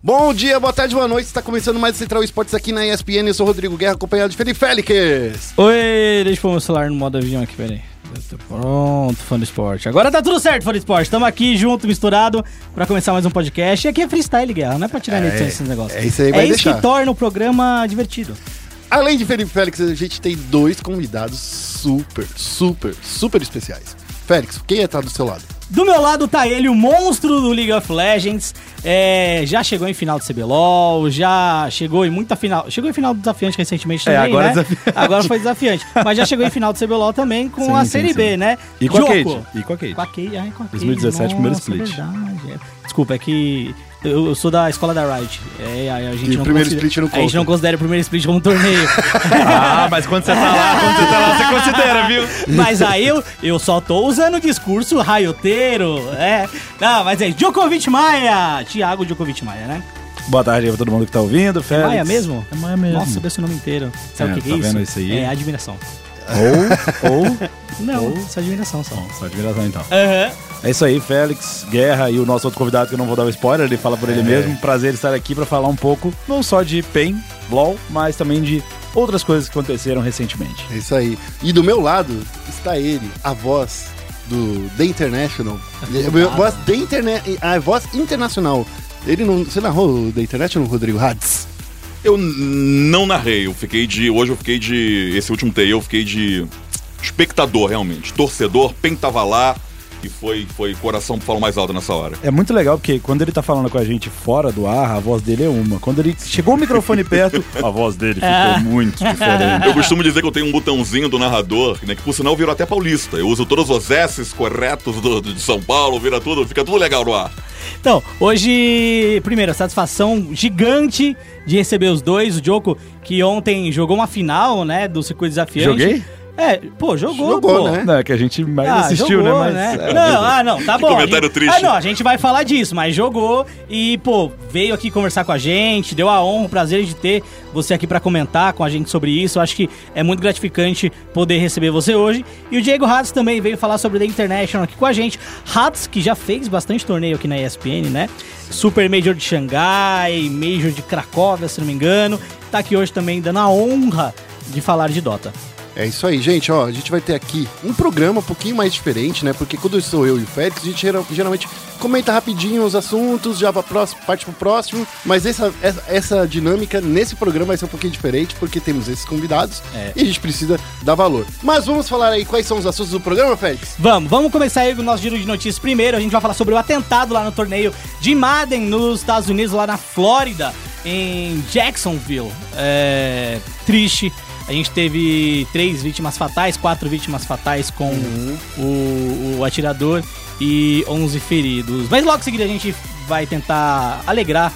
Bom dia, boa tarde, boa noite. Está começando mais Central Esportes aqui na ESPN. Eu sou o Rodrigo Guerra, acompanhado de Felipe Félix. Oi, deixa eu pôr meu celular no modo avião aqui, peraí. Pronto, fã do esporte. Agora tá tudo certo, fã do esporte. Estamos aqui junto, misturado, pra começar mais um podcast. E aqui é freestyle, Guerra, não é pra tirar é, edição desses negócios. É isso aí, vai É isso deixar. que torna o programa divertido. Além de Felipe Félix, a gente tem dois convidados super, super, super especiais. Félix, quem está do seu lado? Do meu lado tá ele, o monstro do League of Legends. É, já chegou em final do CBLOL, já chegou em muita final. Chegou em final do desafiante recentemente É, também, agora né? é desafiante. Agora foi desafiante. Mas já chegou em final do CBLOL também com Sim, a sim, Série sim. B, né? E com a Joko. Kate. E com a Kate. Com a Kate, ai, com a Kate. 2017, primeiro Nossa, split. verdade, é. Desculpa, é que eu, eu sou da escola da Riot. É, a, a gente E não o primeiro considera- split não A gente não considera o primeiro split como um torneio. Ah, mas quando você tá lá, quando você tá lá, você considera, viu? mas aí eu, eu só tô usando o discurso raioteiro. É. Não, mas é Djokovic Maia. Thiago Djokovic Maia, né? Boa tarde aí pra todo mundo que tá ouvindo, Félix. Maia mesmo? É Maia mesmo. Nossa, sabia seu nome inteiro. Sabe É, o que, que tá é isso? vendo isso aí? É admiração. Ou, ou... Não, só admiração só. Bom, só admiração então. Aham. É isso aí, Félix, Guerra e o nosso outro convidado que eu não vou dar o spoiler, ele fala por ele mesmo. Prazer estar aqui pra falar um pouco, não só de PEN, LOL, mas também de outras coisas que aconteceram recentemente. É isso aí. E do meu lado está ele, a voz do The International. A voz, The Interne a voz internacional. Ele não. Você narrou o The International, Rodrigo Hades? Eu não narrei, eu fiquei de. Hoje eu fiquei de. Esse último TI eu fiquei de espectador, realmente. Torcedor, Pen tava lá e foi, foi coração falou mais alto nessa hora. É muito legal porque quando ele tá falando com a gente fora do ar, a voz dele é uma. Quando ele chegou o microfone perto, a voz dele ficou Ah. muito diferente. Eu costumo dizer que eu tenho um botãozinho do narrador, né, que por sinal virou até paulista. Eu uso todos os S's corretos do, de São Paulo, vira tudo, fica tudo legal no ar. Então, hoje, primeiro, a satisfação gigante de receber os dois. O Joko, que ontem jogou uma final, né, do Circuito Desafiante. Joguei? É, pô, jogou, Jogou, pô. né? Não, é que a gente mais Ah, assistiu, jogou, né? Mas, é, não, ah, não, tá bom. comentário A gente- triste. Ah, não, a gente vai falar disso, mas jogou e, pô, veio aqui conversar com a gente, deu a honra, o prazer de ter você aqui pra comentar com a gente sobre isso. Eu acho que é muito gratificante poder receber você hoje. E o Diego Hatz também veio falar sobre The International aqui com a gente. Hatz, que já fez bastante torneio aqui na ESPN, né? Super Major de Xangai, Major de Cracóvia, se não me engano. Tá aqui hoje também dando a honra de falar de Dota. É isso aí, gente. Ó, a gente vai ter aqui um programa um pouquinho mais diferente, né? Porque quando sou eu e o Félix, a gente geral- geralmente comenta rapidinho os assuntos, já pra próximo, parte pro próximo. Mas essa, essa, essa dinâmica nesse programa vai ser um pouquinho diferente, porque temos esses convidados É. e a gente precisa dar valor. Mas vamos falar aí quais são os assuntos do programa, Félix? Vamos, vamos começar aí com o nosso giro de notícias primeiro. A gente vai falar sobre o atentado lá no torneio de Madden nos Estados Unidos, lá na Flórida, em Jacksonville. É, triste. A gente teve três vítimas fatais, quatro vítimas fatais com o, o atirador e 11 feridos. Mas logo em seguida a gente vai tentar alegrar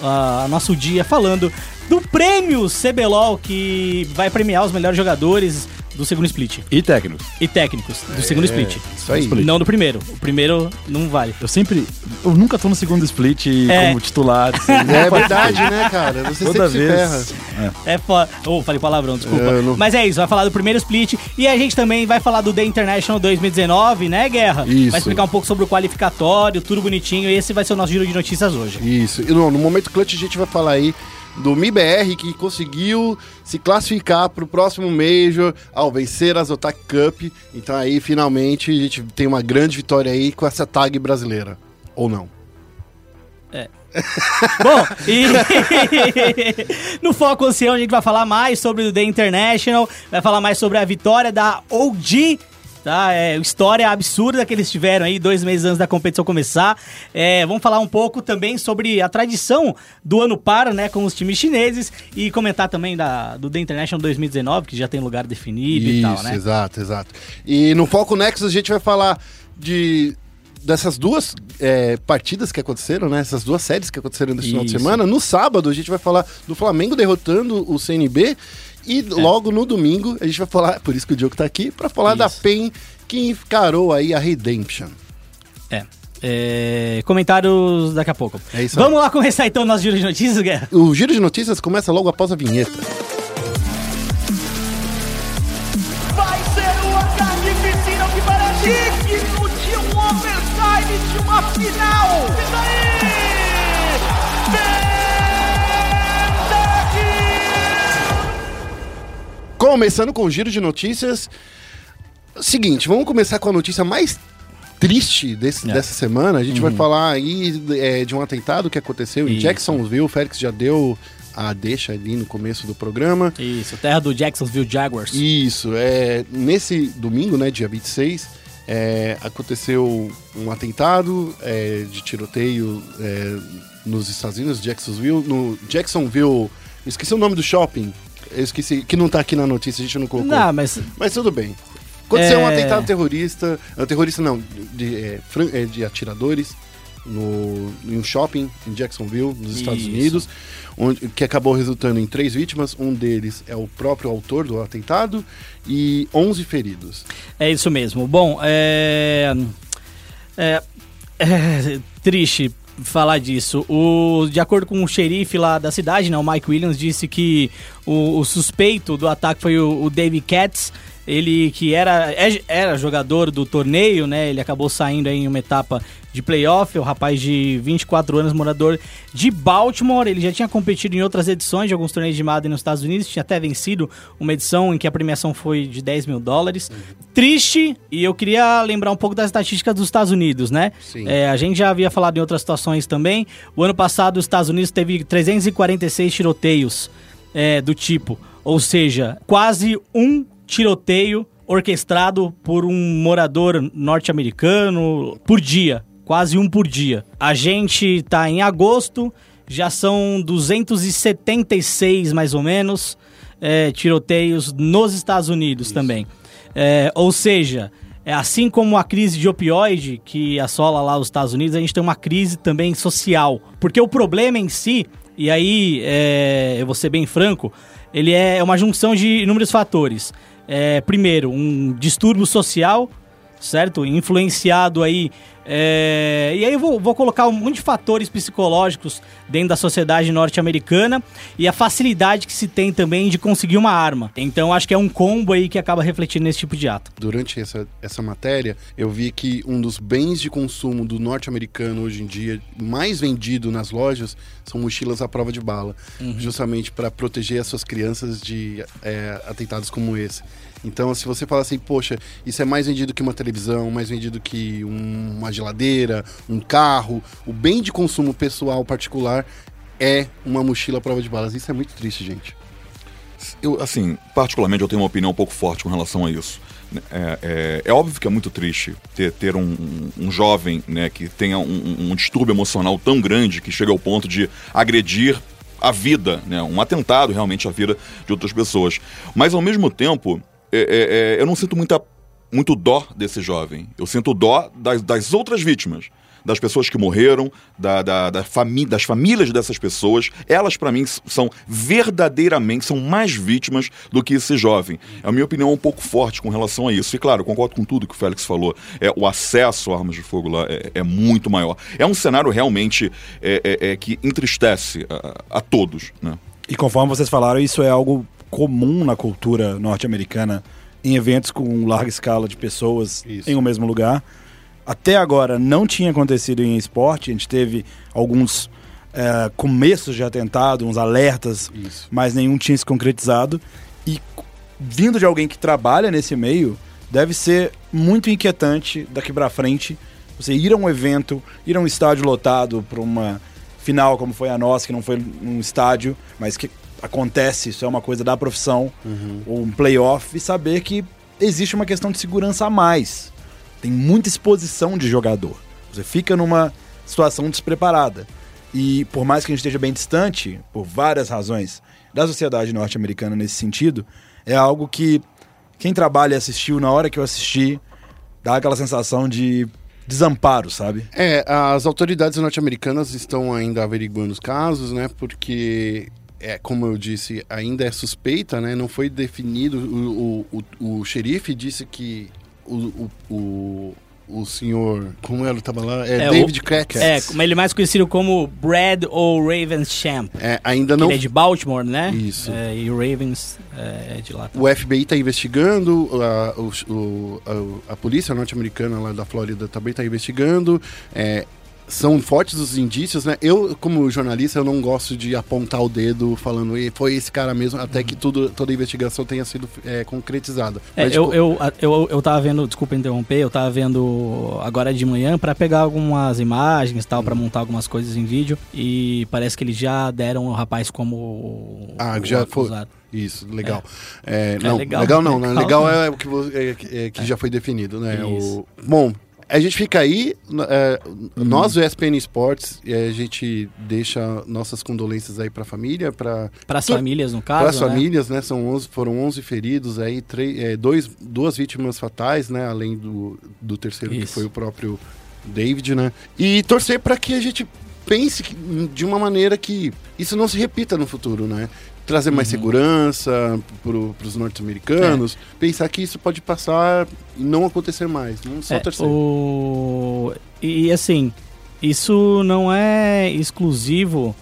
ah, nosso dia falando do prêmio CBLOL que vai premiar os melhores jogadores do segundo split E técnicos. e técnicos do segundo split. Isso aí. Split. Não do primeiro. O primeiro não vale. Eu sempre. Eu nunca tô no segundo split É. como titular. assim, É nunca verdade, né, cara? Você Toda sempre vez. se ferra. É. É foda. Oh, falei palavrão, desculpa. Eu não- Mas é isso, vai falar do primeiro split. E a gente também vai falar do The International 2019, né, Guerra? Isso. Vai explicar um pouco sobre o qualificatório, tudo bonitinho. E esse vai ser o nosso giro de notícias hoje. Isso. E no, no momento clutch a gente vai falar aí do MIBR que conseguiu se classificar para o próximo Major ao vencer a Zotac Cup. Então aí finalmente a gente tem uma grande vitória aí com essa tag brasileira. Ou não? Bom, e no Foco Oceano a gente vai falar mais sobre o The International, vai falar mais sobre a vitória da OG, tá? É, história absurda que eles tiveram aí dois meses antes da competição começar. É, vamos falar um pouco também sobre a tradição do ano par, né, com os times chineses e comentar também da, do The International 2019, que já tem lugar definido e tal, né? exato, exato. E no Foco Nexus a gente vai falar de dessas duas é, partidas que aconteceram, né? Essas duas séries que aconteceram nesse final de Isso. semana. No sábado a gente vai falar do Flamengo derrotando o CNB. E É. logo no domingo a gente vai falar, por isso que o Diogo tá aqui, pra falar da Isso. PEN que encarou aí a Redemption. É. É, comentários daqui a pouco. É isso aí. Vamos lá começar então o nosso giro de notícias, Guerra? O giro de notícias começa logo após a vinheta. Vai ser uma carnificina que parece digno de um overtime de uma final. Isso aí! Começando com o giro de notícias. Seguinte, vamos começar com a notícia mais triste desse- É. dessa semana. A gente vai falar aí é, de um atentado que aconteceu em Isso. Jacksonville. O Félix já deu a deixa ali no começo do programa. Isso, terra do Jacksonville Jaguars. Isso, é, nesse domingo, né, dia 26, é, aconteceu um atentado é, de tiroteio é, nos Estados Unidos, Jacksonville, no Jacksonville, esqueci o nome do shopping, eu esqueci, que não tá aqui na notícia, a gente não colocou, Não, mas mas tudo bem. Aconteceu um É. atentado terrorista, terrorista não, de, é, é, de atiradores no, em um shopping em Jacksonville, nos Estados Isso. Unidos, onde, que acabou resultando em três vítimas. Um deles é o próprio autor do atentado e 11 feridos. é isso mesmo. Bom, é. É, é triste falar disso. O, de acordo com o xerife lá da cidade, né, o Mike Williams, disse que o, o suspeito do ataque foi o, o David Katz. Ele que era, é- era jogador do torneio, né? Ele acabou saindo em uma etapa de playoff. O rapaz de 24 anos, morador de Baltimore. Ele já tinha competido em outras edições de alguns torneios de Madden nos Estados Unidos. Tinha até vencido uma edição em que a premiação foi de 10 mil dólares. Triste, e eu queria lembrar um pouco das estatísticas dos Estados Unidos, né? É, a gente já havia falado em outras situações também. O ano passado, os Estados Unidos teve 346 tiroteios é, do tipo. Ou seja, quase um tiroteio orquestrado por um morador norte-americano por dia. Quase um por dia. A gente tá em agosto, já são 276 mais ou menos é, tiroteios nos Estados Unidos também. É, ou seja, é, assim como a crise de opioide que assola lá os Estados Unidos, a gente tem uma crise também social. Porque o problema em si, e aí é, eu vou ser bem franco, ele é uma junção de inúmeros fatores. É, primeiro, um distúrbio social, certo? Influenciado aí. É, E aí eu vou, vou colocar um monte de fatores psicológicos dentro da sociedade norte-americana e a facilidade que se tem também de conseguir uma arma. Então acho que é um combo aí que acaba refletindo nesse tipo de ato. Durante essa, essa matéria, eu vi que um dos bens de consumo do norte-americano hoje em dia, mais vendido nas lojas, são mochilas à prova de bala. Justamente para proteger as suas crianças de é, atentados como esse. Então, se você fala assim, poxa, isso é mais vendido que uma televisão, mais vendido que um- uma geladeira, um carro, o bem de consumo pessoal particular é uma mochila à prova de balas. Isso é muito triste, gente. Eu, assim, particularmente eu tenho uma opinião um pouco forte com relação a isso. É, é- é óbvio que é muito triste ter, ter um, um- um jovem né, que tenha um, um distúrbio emocional tão grande que chega ao ponto de agredir a vida, né, um atentado realmente à vida de outras pessoas. Mas ao mesmo tempo, é- é- é, eu não sinto muita, muito dó desse jovem. Eu sinto dó das, das outras vítimas. Das pessoas que morreram, da, da, da das famílias dessas pessoas, elas, para mim, são verdadeiramente, são mais vítimas do que esse jovem. A minha opinião é um pouco forte com relação a isso. E claro, concordo com tudo que o Félix falou. É, o acesso a armas de fogo lá é, é muito maior. É um cenário realmente é, é- é que entristece a, a todos, né? E conforme vocês falaram, isso é algo comum na cultura norte-americana em eventos com larga escala de pessoas Isso. em um mesmo lugar. Até agora não tinha acontecido em esporte, a gente teve alguns eh, começos de atentado, uns alertas, Isso. mas nenhum tinha se concretizado. E vindo de alguém que trabalha nesse meio, deve ser muito inquietante daqui pra frente você ir a um evento, ir a um estádio lotado para uma final como foi a nossa, que não foi um estádio, mas que acontece, isso é uma coisa da profissão, ou um playoff, e saber que existe uma questão de segurança a mais. Tem muita exposição de jogador. Você fica numa situação despreparada. E por mais que a gente esteja bem distante, por várias razões, da sociedade norte-americana nesse sentido, é algo que quem trabalha e assistiu na hora que eu assisti, dá aquela sensação de desamparo, sabe? É, as autoridades norte-americanas estão ainda averiguando os casos, né? Porque, é, como eu disse, ainda é suspeita, né? Não foi definido. O, o, o, o xerife disse que o, o, o, senhor. Como ele estava lá? É, É, David Katz. É, como ele é mais conhecido como Brad ou Ravens Champ. É, ainda Não... Ele é de Baltimore, né? Isso. É, e o Ravens é, é de lá. O FBI está investigando, a, o- a, a polícia norte-americana lá da Flórida também está investigando. É, são fortes os indícios, né? Eu, como jornalista, eu não gosto de apontar o dedo falando "E foi esse cara mesmo, até que tudo, toda a investigação tenha sido é, concretizada. É, Mas, eu, tipo, eu, eu, eu tava vendo, desculpa interromper, eu tava vendo agora de manhã pra pegar algumas imagens e tal, pra montar algumas coisas em vídeo. E parece que eles já deram o rapaz como. Ah, o já foi. acusado. Isso, legal. É, não, legal, legal, não, né? legal. Legal é o que, é, que- é, que já foi definido, né? O, bom, a gente fica aí, é, Uhum. nós, o ESPN Esportes, e a gente deixa nossas condolências aí pra família, pra Para as famílias, no caso. para as né? famílias, né? São 11, foram 11 feridos aí, três, é, dois, duas vítimas fatais, né? Além do, do terceiro que Isso. foi o próprio David, né? E torcer para que a gente pense que- de uma maneira que isso não se repita no futuro, né? Trazer mais Uhum. segurança para os norte-americanos, É. pensar que isso pode passar e não acontecer mais, não só É, torcer. o... E assim, isso não é exclusivo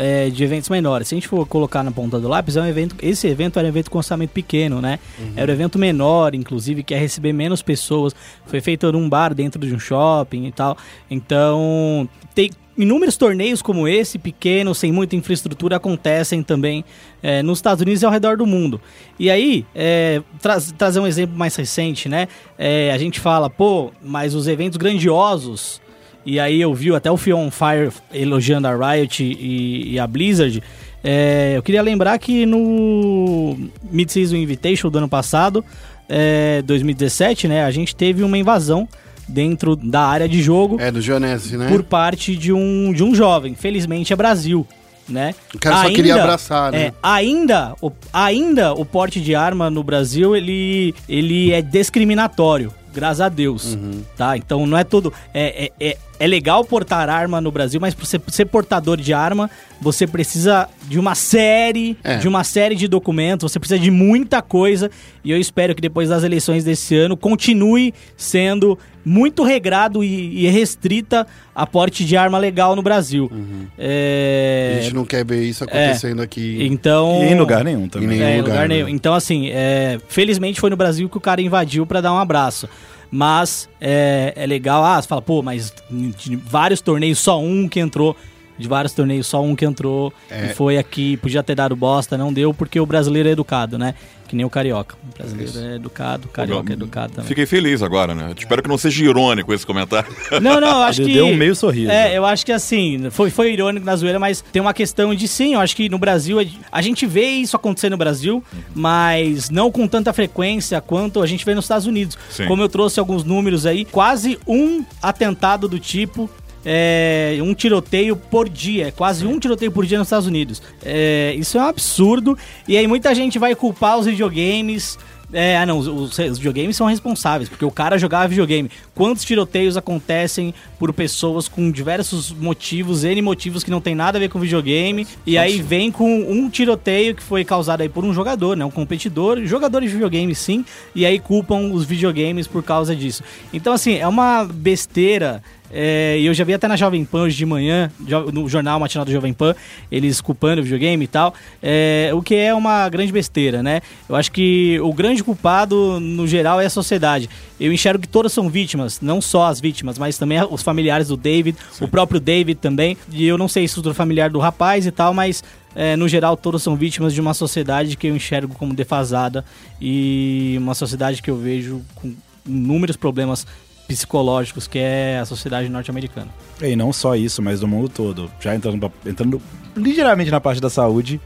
é, de eventos menores. Se a gente for colocar na ponta do lápis, é um evento. Esse evento era um evento com orçamento pequeno, né? Era um evento menor, inclusive, que ia receber menos pessoas. Foi feito num bar dentro de um shopping e tal. Então, tem inúmeros torneios como esse, pequenos, sem muita infraestrutura, acontecem também é, nos Estados Unidos e ao redor do mundo. E aí, é, tra trazer um exemplo mais recente, né? É, a gente fala, pô, mas os eventos grandiosos. E aí eu vi até o Fion Fire elogiando a Riot e, e a Blizzard. É, eu queria lembrar que no Mid-Season Invitational do ano passado, é, 2017, né, a gente teve uma invasão dentro da área de jogo É, do Joanese, né? por parte de um, de um jovem. Felizmente é Brasil, né? O cara só queria abraçar, né? É, ainda, o, ainda o porte de arma no Brasil, ele, ele é discriminatório. Graças a Deus, Uhum. tá? Então não é todo... É, é, é, é legal portar arma no Brasil, mas pra você ser portador de arma, você precisa de uma série, É. de uma série de documentos, você precisa de muita coisa, e eu espero que depois das eleições desse ano continue sendo muito regrado e, e restrita a porte de arma legal no Brasil. É, A gente não quer ver isso acontecendo aqui. Então. E em lugar nenhum também. Em nenhum É, em lugar, lugar né? nenhum. Então, assim, é, felizmente foi no Brasil que o cara invadiu pra dar um abraço. Mas é, é legal, ah, você fala, pô, mas de vários torneios, só um que entrou. De vários torneios, só um que entrou. É. E foi aqui, podia ter dado bosta, não deu, porque o brasileiro é educado, né? Que nem o carioca. O brasileiro Isso. é educado, o carioca é educado também. Fiquei feliz agora, né? Espero que não seja irônico esse comentário. Não, não, eu acho Ele que. deu um meio sorriso. É, eu acho que assim, foi, foi irônico na zoeira, mas tem uma questão de sim, eu acho que no Brasil, a gente vê isso acontecer no Brasil, mas não com tanta frequência quanto a gente vê nos Estados Unidos. Sim. Como eu trouxe alguns números aí, quase um atentado do tipo. É, um tiroteio por dia, é quase um tiroteio por dia nos Estados Unidos. É, isso é um absurdo. E aí muita gente vai culpar os videogames. É, ah não, os, os- os videogames são responsáveis, porque o cara jogava videogame. Quantos tiroteios acontecem por pessoas com diversos motivos, N motivos que não tem nada a ver com videogame, e aí vem com um tiroteio que foi causado aí por um jogador, né, um competidor, jogadores de videogame sim, e aí culpam os videogames por causa disso. Então assim, é uma besteira é, e eu já vi até na Jovem Pan hoje de manhã, no jornal matinal da Jovem Pan, eles culpando o videogame e tal, é, o que é uma grande besteira, né? Eu acho que o grande culpado, no geral, é a sociedade. Eu enxergo que todas são vítimas, não só as vítimas, mas também os familiares do David, o próprio David também, e eu não sei a estrutura familiar do rapaz e tal, mas é, no geral, todos são vítimas de uma sociedade que eu enxergo como defasada e uma sociedade que eu vejo com inúmeros problemas psicológicos, que é a sociedade norte-americana. E não só isso, mas do mundo todo. Já entrando, pra- entrando ligeiramente na parte da saúde,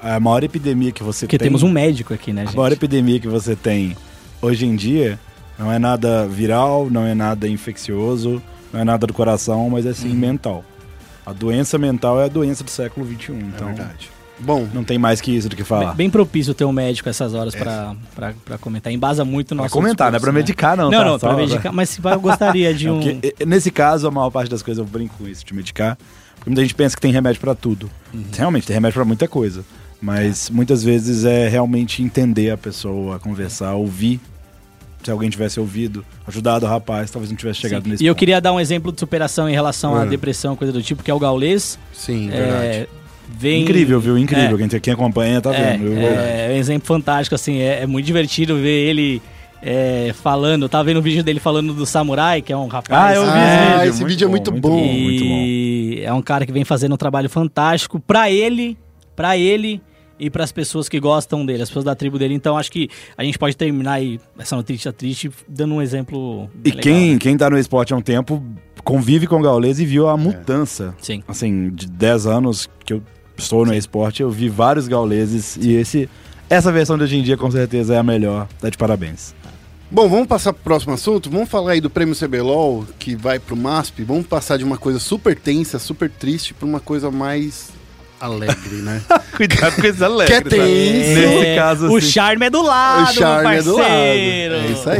a maior epidemia que você Porque tem... temos um médico aqui, né, A gente? maior epidemia que você tem hoje em dia não é nada viral, não é nada infeccioso, não é nada do coração, mas é sim mental. A doença mental é a doença do século XXI, É então verdade. Bom, não tem mais que isso do que falar. Bem, bem propício ter um médico essas horas pra, pra, pra comentar. Embasa muito o Pra nosso comentar, não é discurso, pra medicar não, Não, tá? não, pra medicar. Mas se eu gostaria de É um... porque, e- nesse caso, a maior parte das coisas eu brinco com isso, de medicar. Porque muita gente pensa que tem remédio pra tudo. Uhum. Realmente, tem remédio pra muita coisa. Mas muitas vezes é realmente entender a pessoa, conversar, ouvir. Se alguém tivesse ouvido, ajudado o rapaz, talvez não tivesse chegado Sim. nesse E eu ponto. queria dar um exemplo de superação em relação à depressão, coisa do tipo, que é o Gaulês. sim, É, verdade. Vem... Incrível, viu? Incrível. É. Quem, quem acompanha tá É, vendo. É, é um exemplo fantástico, assim, é, é muito divertido ver ele é, falando, eu tava vendo o vídeo dele falando do Samurai, que é um rapaz. Ah, eu vi Ah, esse vídeo. esse vídeo é muito bom. muito bom. E é um cara que vem fazendo um trabalho fantástico pra ele, pra ele e pras pessoas que gostam dele, as pessoas da tribo dele. Então acho que a gente pode terminar aí essa notícia triste dando um exemplo. E legal, quem, né? quem tá no esporte há um tempo convive com o Gaules e viu a mudança. Sim. Assim, de 10 anos que eu estou no esporte, eu vi vários gauleses e esse, essa versão de hoje em dia com certeza é a melhor. Tá de parabéns. Bom, vamos passar pro próximo assunto. Vamos falar aí do prêmio CBLOL, que vai pro MASP. Vamos passar de uma coisa super tensa, super triste, pra uma coisa mais alegre, né? Cuidado com esse alegre. Que é tenso. Nesse É, caso, o assim. charme é do lado, o charme é do lado. É isso aí.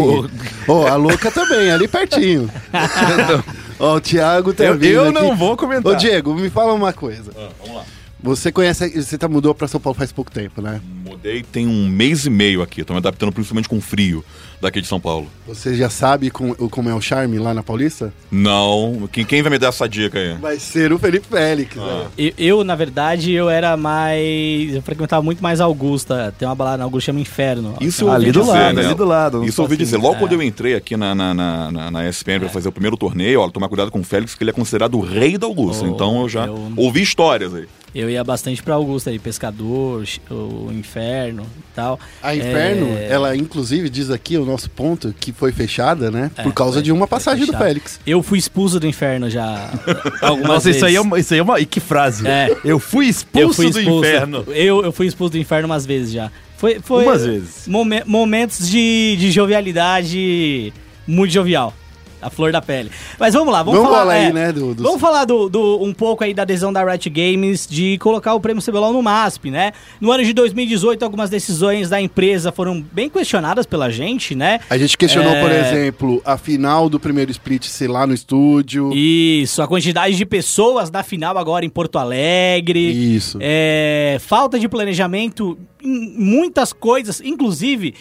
Ó, a louca também, ali pertinho. Ó, o Thiago tá Eu, vindo eu aqui. não vou comentar. Ô, Diego, me fala uma coisa. Ah, vamos lá. Você conhece, você tá, mudou pra São Paulo faz pouco tempo, né? Mudei tem um mês e meio aqui. Tô me adaptando principalmente com o frio daqui de São Paulo. Você já sabe com- o- como é o charme lá na Paulista? Não. Quem, quem vai me dar essa dica aí? Vai ser o Felipe Félix. Ah. né? Eu, eu, na verdade, eu era mais. Eu frequentava muito mais Augusta. Tem uma balada na Augusta chama Inferno. Isso eu Ali ouvi do dizer, lado, né? ali do lado. Isso eu ouvi dizer. Logo É. quando eu entrei aqui na, na, na, na, na ESPN pra fazer o primeiro torneio, olha, tomar cuidado com o Félix, que ele é considerado o rei da Augusta. Oh, então eu já eu- ouvi histórias aí. Eu ia bastante pra Augusta aí, Pescador, o Inferno e tal. A Inferno, É, ela inclusive diz aqui o nosso ponto que foi fechada, né? É, por causa foi- de uma passagem do. Félix. Eu fui expulso do Inferno já. algumas Nossa, isso aí, é vezes. uma, isso aí é uma. E que frase? É. Eu fui expulso, Eu fui do expulso. inferno. Eu, eu fui expulso do inferno umas vezes já. Foi, foi Umas vezes. momen- momentos de, de jovialidade muito jovial. A flor da pele. Mas vamos lá, vamos, Vamos falar. falar aí, é, né, do- dos- Vamos falar do, do- um pouco aí da adesão da Riot Games de colocar o prêmio CBLOL no MASP, né? No ano de 2018, algumas decisões da empresa foram bem questionadas pela gente, né? A gente questionou, É. por exemplo, a final do primeiro split ser lá no estúdio. Isso, a quantidade de pessoas na final agora em Porto Alegre. Isso. É, falta de planejamento muitas coisas, inclusive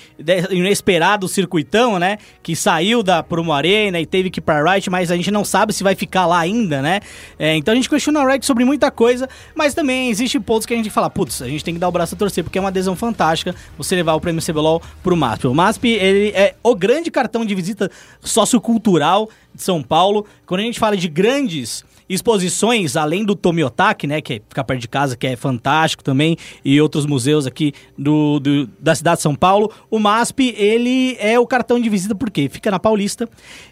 inesperado circuitão, né? Que saiu da Promo Arena e teve que ir pra Riot, mas a gente não sabe se vai ficar lá ainda, né? É, então a gente questiona a Riot sobre muita coisa, mas também existe pontos que a gente fala, putz, a gente tem que dar o braço a torcer, porque é uma adesão fantástica você levar o prêmio CBLOL pro MASP. O MASP, ele é o grande cartão de visita sociocultural de São Paulo. Quando a gente fala de grandes exposições, além do Tomiotaki, né, que é ficar perto de casa, que é fantástico também, e outros museus aqui do, do- da cidade de São Paulo, o MASP, ele é o cartão de visita porque fica na Paulista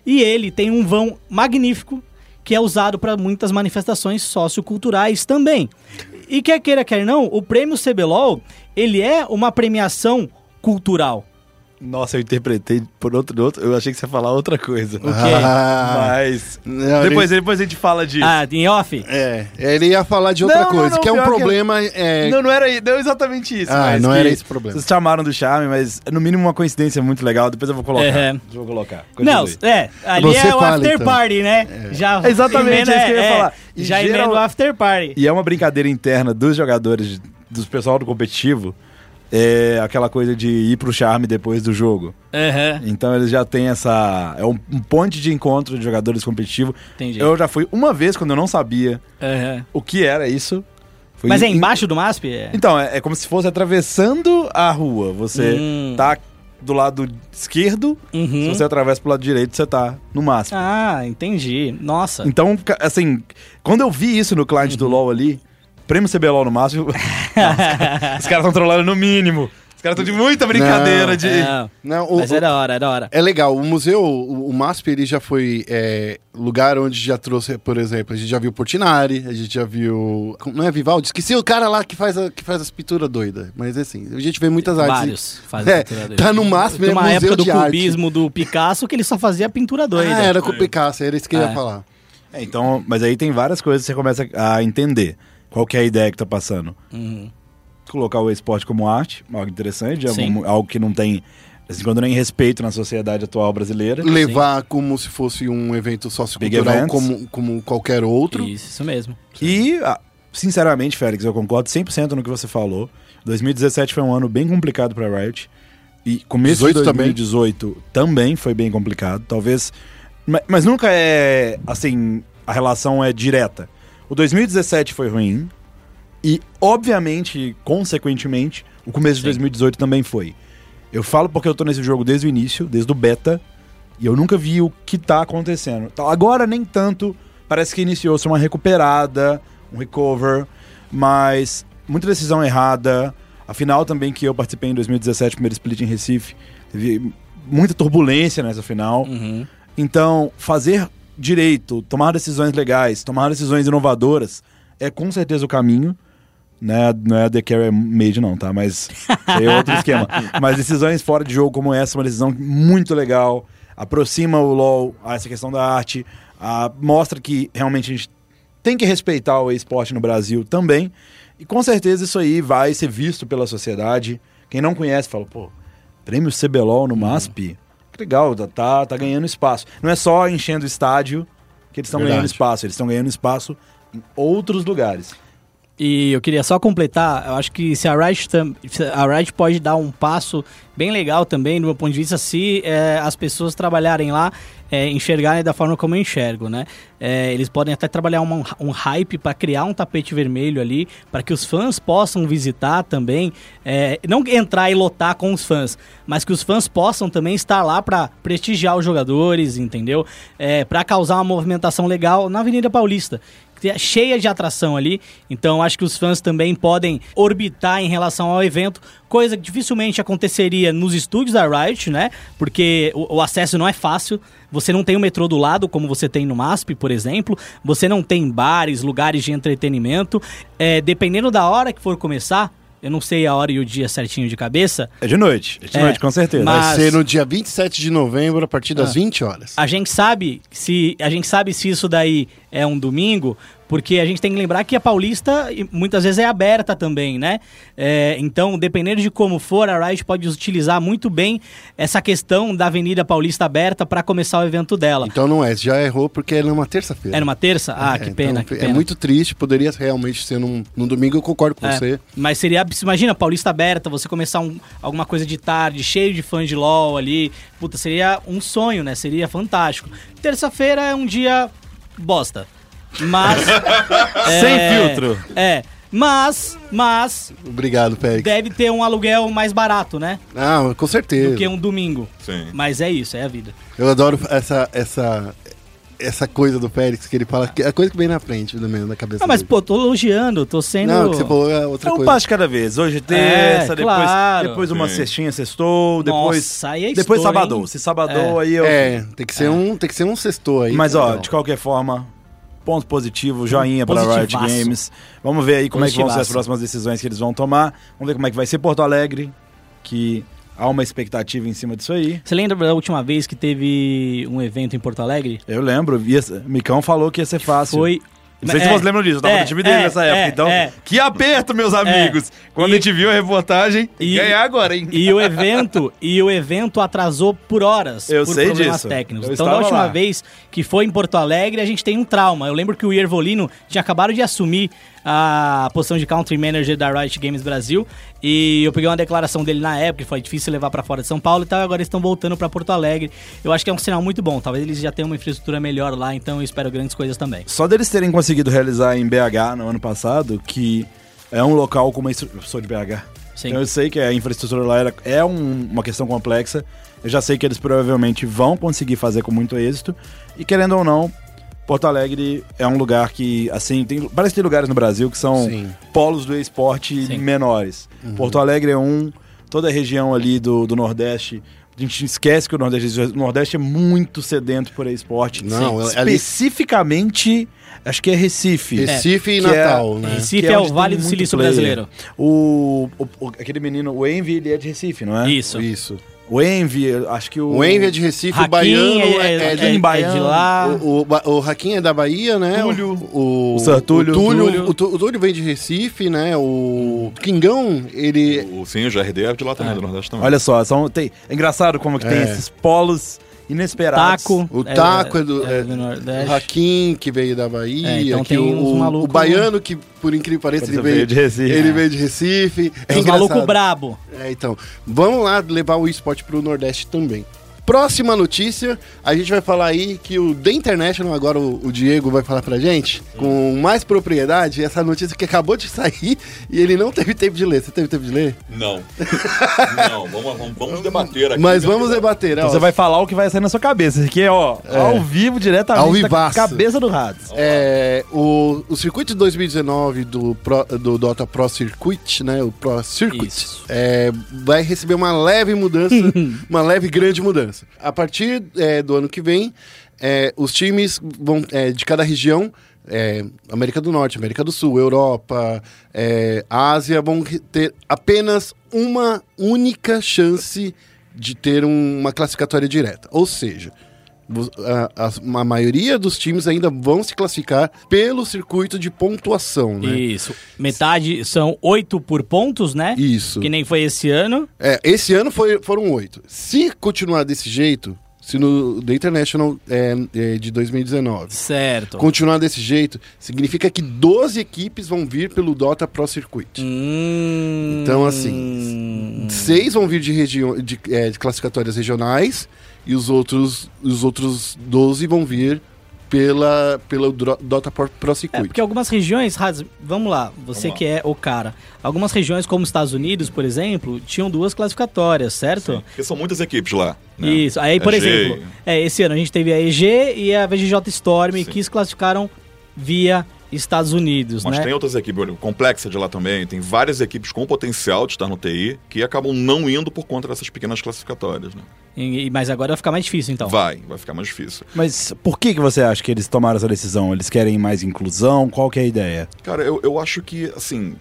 e ele tem um vão magnífico que é usado para muitas manifestações socioculturais também. E quer queira, quer não, o prêmio CBLOL, ele é uma premiação cultural. Nossa, eu interpretei por outro, outro. Eu achei que você ia falar outra coisa. O quê? Ah, Mas. não, Depois, depois a gente fala disso. Ah, em off? É, ele ia falar de outra Não, não, coisa, não, que é um pior que- problema. É, Não, não era não exatamente isso. Ah, mas não era esse o problema. Vocês chamaram do charme, mas no mínimo uma coincidência muito legal. Depois eu vou colocar. É. Eu vou colocar. Não, é, ali Você é o fala, after então. party, né? Já É exatamente emenda- isso que eu ia falar. E Já geral- emenda o after party. E é uma brincadeira interna dos jogadores, dos pessoal do competitivo. É aquela coisa de ir pro charme depois do jogo. Aham, Então eles já têm essa. É um, um ponte de encontro de jogadores competitivos. entendi. Eu já fui uma vez quando eu não sabia Aham. o que era isso. Fui Mas é em- embaixo do MASP? É. Então, é, é como se fosse atravessando a rua. Você Hum. tá do lado esquerdo, Uhum. se você atravessa pro lado direito, você tá no máximo. Ah, entendi. Nossa. Então, assim, quando eu vi isso no cliente Uhum. do LoL ali, prêmio CBLOL no máximo, Não, os caras estão trolando no mínimo. Os caras estão de muita brincadeira Não, de... É, não, o- mas é da hora, é da hora. É legal, o museu, o, o MASP, ele já foi é, lugar onde já trouxe, por exemplo, a gente já viu Portinari, a gente já viu. Não é Vivaldi? Esqueci o cara lá que faz, a, que faz as pinturas doidas. Mas assim, a gente vê muitas artes. Vários fazem É, pintura doida. tá no MASP, Tem é uma museu época do de arte. cubismo do Picasso que ele só fazia pintura doida. Ah, era com o Picasso, era isso que eu ia É. falar. É, então, mas aí tem várias coisas que você começa a entender. Qual que é a ideia que tá passando. Uhum. Colocar o esporte como arte, algo interessante, algo, algo que não tem, assim, quando nem respeito na sociedade atual brasileira. Levar como se fosse um evento sociocultural como, como qualquer outro. Isso, isso mesmo. E, ah, sinceramente, Félix, eu concordo 100% no que você falou. 2017 foi um ano bem complicado pra Riot. E começo 18 de também. 2018 também. foi bem complicado. Talvez. ma- Mas, nunca é. Assim, a relação é direta. O 2017 foi ruim. E, obviamente, consequentemente, o começo de Sim. 2018 também foi. Eu falo porque eu tô nesse jogo desde o início, desde o beta, e eu nunca vi o que tá acontecendo. Então, agora nem tanto, parece que iniciou-se uma recuperada, um recover, mas muita decisão errada. A final também que eu participei em 2017, primeiro split em Recife, teve muita turbulência nessa final. Uhum. Então, fazer direito, tomar decisões legais, tomar decisões inovadoras é com certeza o caminho. Né? Não é The Carry Made, não, tá? Mas é outro esquema. Mas decisões fora de jogo como essa, uma decisão muito legal, aproxima o LoL a essa questão da arte, a- mostra que realmente a gente tem que respeitar o esporte no Brasil também. E com certeza isso aí vai ser visto pela sociedade. Quem não conhece fala, pô, prêmio CBLOL no MASP? Que legal, tá- tá, tá ganhando espaço. Não é só enchendo o estádio que eles estão ganhando espaço, eles estão ganhando espaço em outros lugares. E eu queria só completar, eu acho que se a Riot, a Riot pode dar um passo bem legal também, do meu ponto de vista, se eh, as pessoas trabalharem lá, eh, enxergarem da forma como eu enxergo, né? Eh, eles podem até trabalhar uma- um hype para criar um tapete vermelho ali, para que os fãs possam visitar também, não entrar e lotar com os fãs, mas que os fãs possam também estar lá para prestigiar os jogadores, entendeu? para causar uma movimentação legal na Avenida Paulista é cheia de atração ali. Então acho que os fãs também podem orbitar em relação ao evento, coisa que dificilmente aconteceria nos estúdios da Riot, né? Porque o, o acesso não é fácil. Você não tem o metrô do lado, como você tem no MASP, por exemplo. Você não tem bares, lugares de entretenimento. É, dependendo da hora que for começar, eu não sei a hora e o dia certinho de cabeça. É de noite, é de É, noite, com certeza. mas- Vai ser no dia 27 de novembro, a partir das Ah. 20 horas. A gente sabe se a gente sabe se isso daí é um domingo, porque a gente tem que lembrar que a Paulista muitas vezes é aberta também, né? É, então, dependendo de como for, a Riot pode utilizar muito bem essa questão da Avenida Paulista aberta para começar o evento dela. Então não é, já errou porque é numa terça-feira. É numa terça? Ah, É, que pena, então que É pena. muito triste, poderia realmente ser num, num domingo, eu concordo com É, você. Mas seria, imagina, Paulista aberta, você começar um- alguma coisa de tarde, cheio de fãs de LoL ali. Puta, seria um sonho, né? Seria fantástico. Terça-feira é um dia bosta. Mas. Sem é, filtro. É. Mas, mas, Obrigado, Félix. deve ter um aluguel mais barato, né? Ah, com certeza. Do que um domingo. Sim. Mas é isso, é a vida. Eu adoro essa, essa, essa coisa do Félix, que ele fala, que é a coisa que vem na frente do meu, na cabeça Não, mas, dele. pô, tô elogiando, tô sendo. Não, que você falou é outra É um coisa. passo de cada vez. Hoje terça, É, depois, claro. depois uma Sim. cestinha sextou, depois. Nossa, aí é depois estouro, sabadou. hein? Se sabadou, aí eu. É, tem que ser um, tem que ser um sextou aí. Mas, ó, Legal. de qualquer forma, ponto positivo, joinha para Riot. Games. Vamos ver aí como é que vão ser as próximas decisões que eles vão tomar. Vamos ver como é que vai ser Porto Alegre, que há uma expectativa em cima disso aí. Você lembra da última vez que teve um evento em Porto Alegre? Eu lembro, ia Micão falou que ia ser fácil. Foi. Não sei se É, vocês lembram disso, eu tava é, no time dele é, nessa época. é, então, é. que aperto, meus amigos! Quando E- a gente viu a reportagem, E- ganhar agora, hein? E o evento, e o evento atrasou por horas Eu por sei problemas disso. técnicos. Eu então, da última lá. vez que foi em Porto Alegre, a gente tem um trauma. Eu lembro que o Iervolino tinha acabado de assumir a posição de Country Manager da Riot Games Brasil. E eu peguei uma declaração dele na época, que foi difícil levar pra fora de São Paulo e tal. e Agora eles estão voltando pra Porto Alegre. Eu acho que é um sinal muito bom. Talvez eles já tenham uma infraestrutura melhor lá, então eu espero grandes coisas também. Só deles terem conseguido realizar em BH no ano passado, que é um local com uma Eu sou de BH. Sim. Então eu sei que a infraestrutura lá era- é um- uma questão complexa. Eu já sei que eles provavelmente vão conseguir fazer com muito êxito. E querendo ou não, Porto Alegre é um lugar que, assim, tem, parece que tem lugares no Brasil que são Sim. polos do esporte Sim. menores. Porto Alegre é um, toda a região ali do, do Nordeste. A gente esquece que o Nordeste, o Nordeste é muito sedento por esporte. Não, Sim. ali- Especificamente, acho que é Recife. Recife e Que é- Natal, né? Recife Que é, o Vale do Silício player. brasileiro. O, o- o- aquele menino, o Envy, ele é de Recife, não é? Isso. Isso. O Envy, acho que o... O Envy é de Recife, o Hakim Baiano é, é, é, é é de... Baiano, de lá. O, o, o Hakim é da Bahia, né? Túlio. O, O Sir Túlio. O Túlio, Túlio. o o Túlio vem de Recife, né? O Kingão, ele... O, sim, o GRD é de lá também, do Nordeste também. Olha só, são, tem, é engraçado como que tem É. esses polos inesperados. Taco. O Taco é, do, é é- do Nordeste. o Hakim, que veio da Bahia. É, então que tem o, uns o- maluco- o Baiano, que por incrível que pareça, ele Veio veio, de Recife. Ele É. veio de Recife. É malucos engraçado. brabo. É, então, vamos lá levar o esporte pro Nordeste também. Próxima notícia, a gente vai falar aí que o The International, agora o, o Diego vai falar pra gente, com mais propriedade, essa notícia que acabou de sair e ele não teve tempo de ler. Você teve tempo de ler? Não. Não, vamos, vamos, vamos debater aqui. Mas vamos debater, Então ó. você vai falar o que vai sair na sua cabeça. Isso aqui é, ó, ao vivo, diretamente Ao da cabeça do Hades. É, o, o circuito de 2019 do, Pro- do Dota Pro Circuit, né? O Pro Circuit, é, vai receber uma leve mudança, uma leve grande mudança. A partir é, do ano que vem, é, os times vão, é, de cada região, é, América do Norte, América do Sul, Europa, é, Ásia, vão ter apenas uma única chance de ter um- uma classificatória direta. Ou seja, a, a- a maioria dos times ainda vão se classificar pelo circuito de pontuação, né? Isso. Metade são oito por pontos, né? Isso. Que nem foi esse ano. É, esse ano foi- foram oito. Se continuar desse jeito, se no The International é, é, de 2019 Certo. continuar desse jeito, significa que 12 equipes vão vir pelo Dota Pro Circuit. Hum... Então, assim, Seis vão vir de, região, de, é, de classificatórias regionais e os outros, os outros 12 vão vir pela, pelo Dota Pro, É, Circuit. porque algumas regiões, vamos lá, você Vamos lá. que é o cara. Algumas regiões, como os Estados Unidos, por exemplo, tinham duas classificatórias, certo? Sim, Porque são muitas equipes lá. né? Isso. Aí, por É G, exemplo, é, esse ano a gente teve a EG e a VGJ Storm Sim. que se classificaram via Estados Unidos, Mas né? tem outras equipes, olha, Complexa de lá também, tem várias equipes com potencial de estar no TI que acabam não indo por conta dessas pequenas classificatórias, né? E- mas agora vai ficar mais difícil, então. Vai, vai ficar mais difícil. Mas por que, que você acha que eles tomaram essa decisão? Eles querem mais inclusão? Qual que é a ideia? Cara, eu, eu acho que, assim,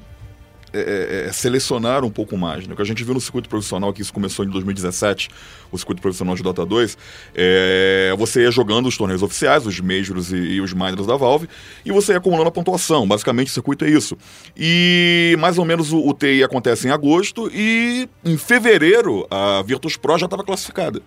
é, é- é selecionar um pouco mais. Né? O que a gente viu no circuito profissional, que isso começou em 2017, o circuito profissional de Dota 2, é, você ia jogando os torneios oficiais, os Majors e, e os Minors da Valve, e você ia acumulando a pontuação. Basicamente, o circuito é isso. E mais ou menos o, o TI acontece em agosto, e em fevereiro a Virtus Pro já estava classificada.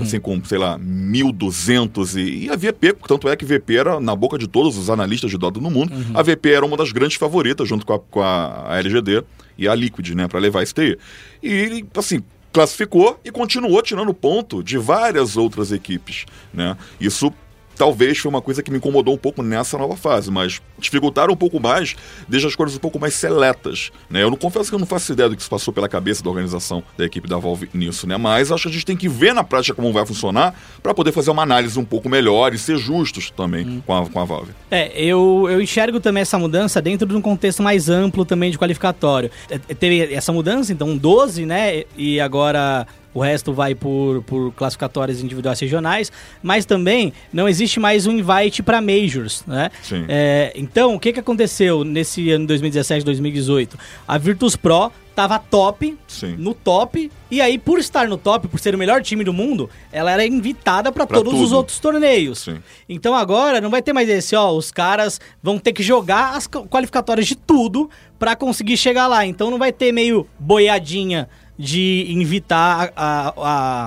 Assim, com, sei lá, 1.200 e, e a VP, tanto é que VP era na boca de todos os analistas de Dota no mundo, a VP era uma das grandes favoritas, junto com a, com a, LGD e a Liquid, né, para levar esse TI. E, assim, classificou e continuou tirando ponto de várias outras equipes, né? Isso talvez foi uma coisa que me incomodou um pouco nessa nova fase, mas dificultaram um pouco mais, deixa as coisas um pouco mais seletas, né? Eu não confesso que eu não faço ideia do que se passou pela cabeça da organização da equipe da Valve nisso, né? Mas acho que a gente tem que ver na prática como vai funcionar para poder fazer uma análise um pouco melhor e ser justos também com, a, com a Valve. É, eu, eu enxergo também essa mudança dentro de um contexto mais amplo também de qualificatório. É, é, Teve essa mudança, então 12, né? E agora o resto vai por, por classificatórias individuais regionais, mas também não existe mais um invite para majors, né? Sim. É, então, o que, que aconteceu nesse ano 2017, 2018? A Virtus Pro tava top, Sim. no top, e aí por estar no top, por ser o melhor time do mundo, ela era invitada para Pra todos os tudo. outros torneios. Sim. Então agora não vai ter mais esse, ó, os caras vão ter que jogar as ca- qualificatórias de tudo pra conseguir chegar lá. Então não vai ter meio boiadinha de invitar a- a-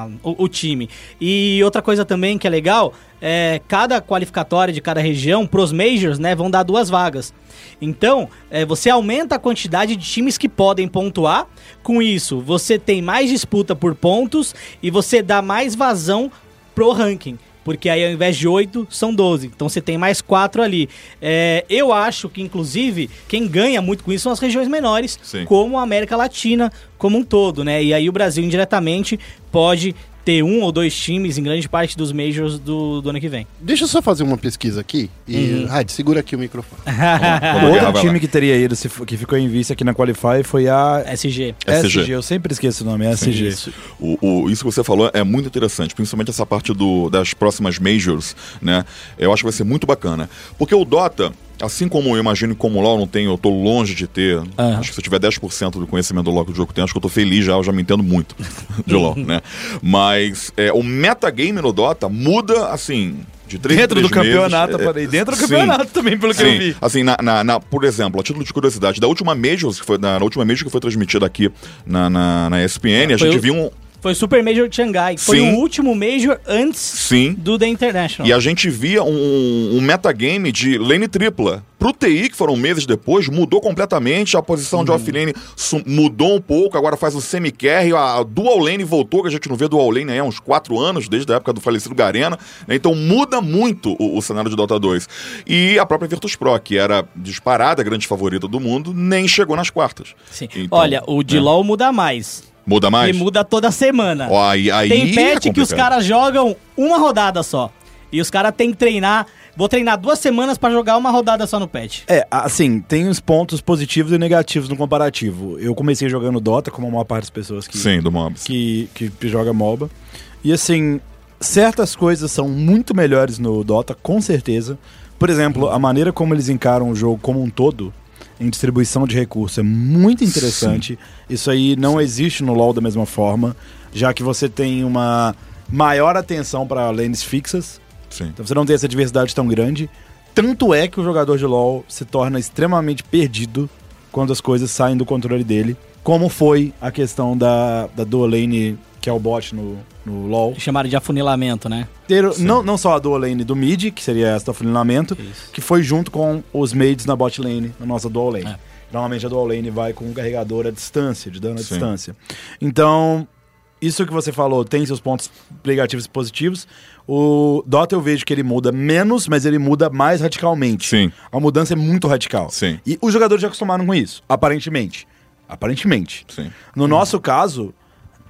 a- o, o time. E outra coisa também que é legal, é cada qualificatória de cada região, pros majors, né, vão dar duas vagas. Então, é, você aumenta a quantidade de times que podem pontuar. Com isso, você tem mais disputa por pontos e você dá mais vazão pro ranking. Porque aí ao invés de 8, são 12. Então você tem mais 4 ali. É, eu acho que, inclusive, quem ganha muito com isso são as regiões menores, Sim. como a América Latina como um todo, né? E aí o Brasil indiretamente pode ter um ou dois times em grande parte dos majors do, do ano que vem. Deixa eu só fazer uma pesquisa aqui. E, Rádio, segura aqui o microfone. O vamos outro time que teria ido, que ficou em vice aqui na Qualify, foi a SG. SG. SG. Eu sempre esqueço o nome, é SG. Isso. O, o- isso que você falou é muito interessante, principalmente essa parte do, das próximas majors, né? Eu acho que vai ser muito bacana. Porque o Dota, assim como eu imagino que como LoL não tem, eu tô longe de ter. Aham. Acho que se eu tiver 10% do conhecimento do LoL que o jogo tem, acho que eu tô feliz já, eu já me entendo muito de LoL, né? Mas é, o metagame no Dota muda, assim, de três Dentro do meses. campeonato, É. Dentro do sim. campeonato também, pelo que eu Sim, vi. assim, na, na- na- por exemplo, a título de curiosidade, da última Majors, que foi, na, na última Major que foi transmitida aqui na, na, ESPN, a Foi gente o- viu um. Foi o Super Major de Xangai. Foi Sim. o último Major antes Sim. do The International. E a gente via um, um metagame de lane tripla. Pro TI, que foram meses depois, mudou completamente. A posição de offlane su- mudou um pouco, agora faz o semi-carry. A dual lane voltou, que a gente não vê dual lane aí há uns 4 anos, desde a época do falecido Garena. né? Então muda muito o, o cenário de Dota 2. E a própria Virtus Pro, que era disparada, a grande favorita do mundo, nem chegou nas quartas. Sim. Então, Olha, o de né? LoL muda mais. Muda mais? Ele muda toda semana. Ó, aí, aí Tem é patch que os caras jogam uma rodada só. E os caras têm que treinar. Vou treinar duas semanas pra jogar uma rodada só no patch. É, assim, tem os pontos positivos e negativos no comparativo. Eu comecei jogando Dota, como a maior parte das pessoas que, Sim, do Mobs. que, que joga MOBA. E assim, certas coisas são muito melhores no Dota, com certeza. Por exemplo, a maneira como eles encaram o jogo como um todo, em distribuição de recursos, é muito interessante. Isso aí não existe no LoL da mesma forma, já que você tem uma maior atenção para lanes fixas. Sim. Então você não tem essa diversidade tão grande. Tanto é que o jogador de LoL se torna extremamente perdido quando as coisas saem do controle dele. Como foi a questão da, da dual lane, que é o bot no, no LoL. Chamaram de afunilamento, né? Ter, não, não só a dual lane do mid, que seria essa do afunilamento, Isso. que foi junto com os maids na bot lane, na nossa dual lane. É. Normalmente a dual lane vai com um carregador à distância, de dano à Sim. distância. Então, isso que você falou tem seus pontos negativos e positivos. O Dota eu vejo que ele muda menos, mas ele muda mais radicalmente. Sim. A mudança é muito radical. Sim. E os jogadores já acostumaram com isso, aparentemente. Aparentemente. Sim. No nosso caso,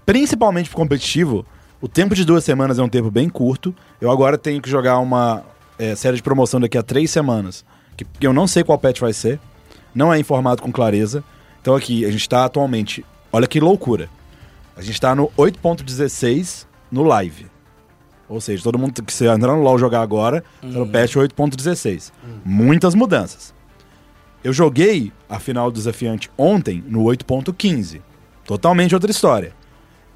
principalmente pro competitivo, o tempo de duas semanas é um tempo bem curto. Eu agora tenho que jogar uma é, série de promoção daqui a três semanas, que, eu não sei qual patch vai ser, não é informado com clareza. Então aqui, a gente está atualmente, olha que loucura, a gente está no 8.16 no live. Ou seja, todo mundo que você entrar no LoL jogar agora, tá no patch 8.16. Muitas mudanças. Eu joguei a final do desafiante ontem no 8.15. Totalmente outra história.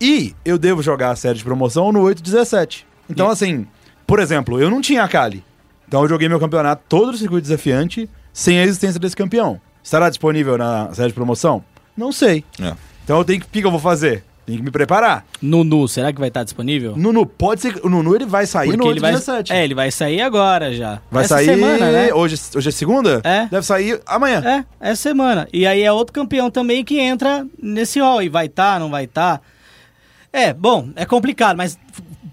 E eu devo jogar a série de promoção no 8.17. Então, assim, por exemplo, eu não tinha a Kali. Então eu joguei meu campeonato todo no circuito desafiante sem a existência desse campeão. Estará disponível na série de promoção? Não sei. É. Então eu tenho que. O que que eu vou fazer? Tenho que me preparar. Nunu, será que vai estar disponível? Nunu, pode ser. que- O Nunu ele vai sair no ele vai, 8.17. é, ele vai sair agora já. Vai Essa sair. semana, né? Hoje, hoje é segunda? É. Deve sair amanhã. É, essa semana. E aí é outro campeão também que entra nesse hall. E vai estar, não vai estar. É, bom, é complicado, mas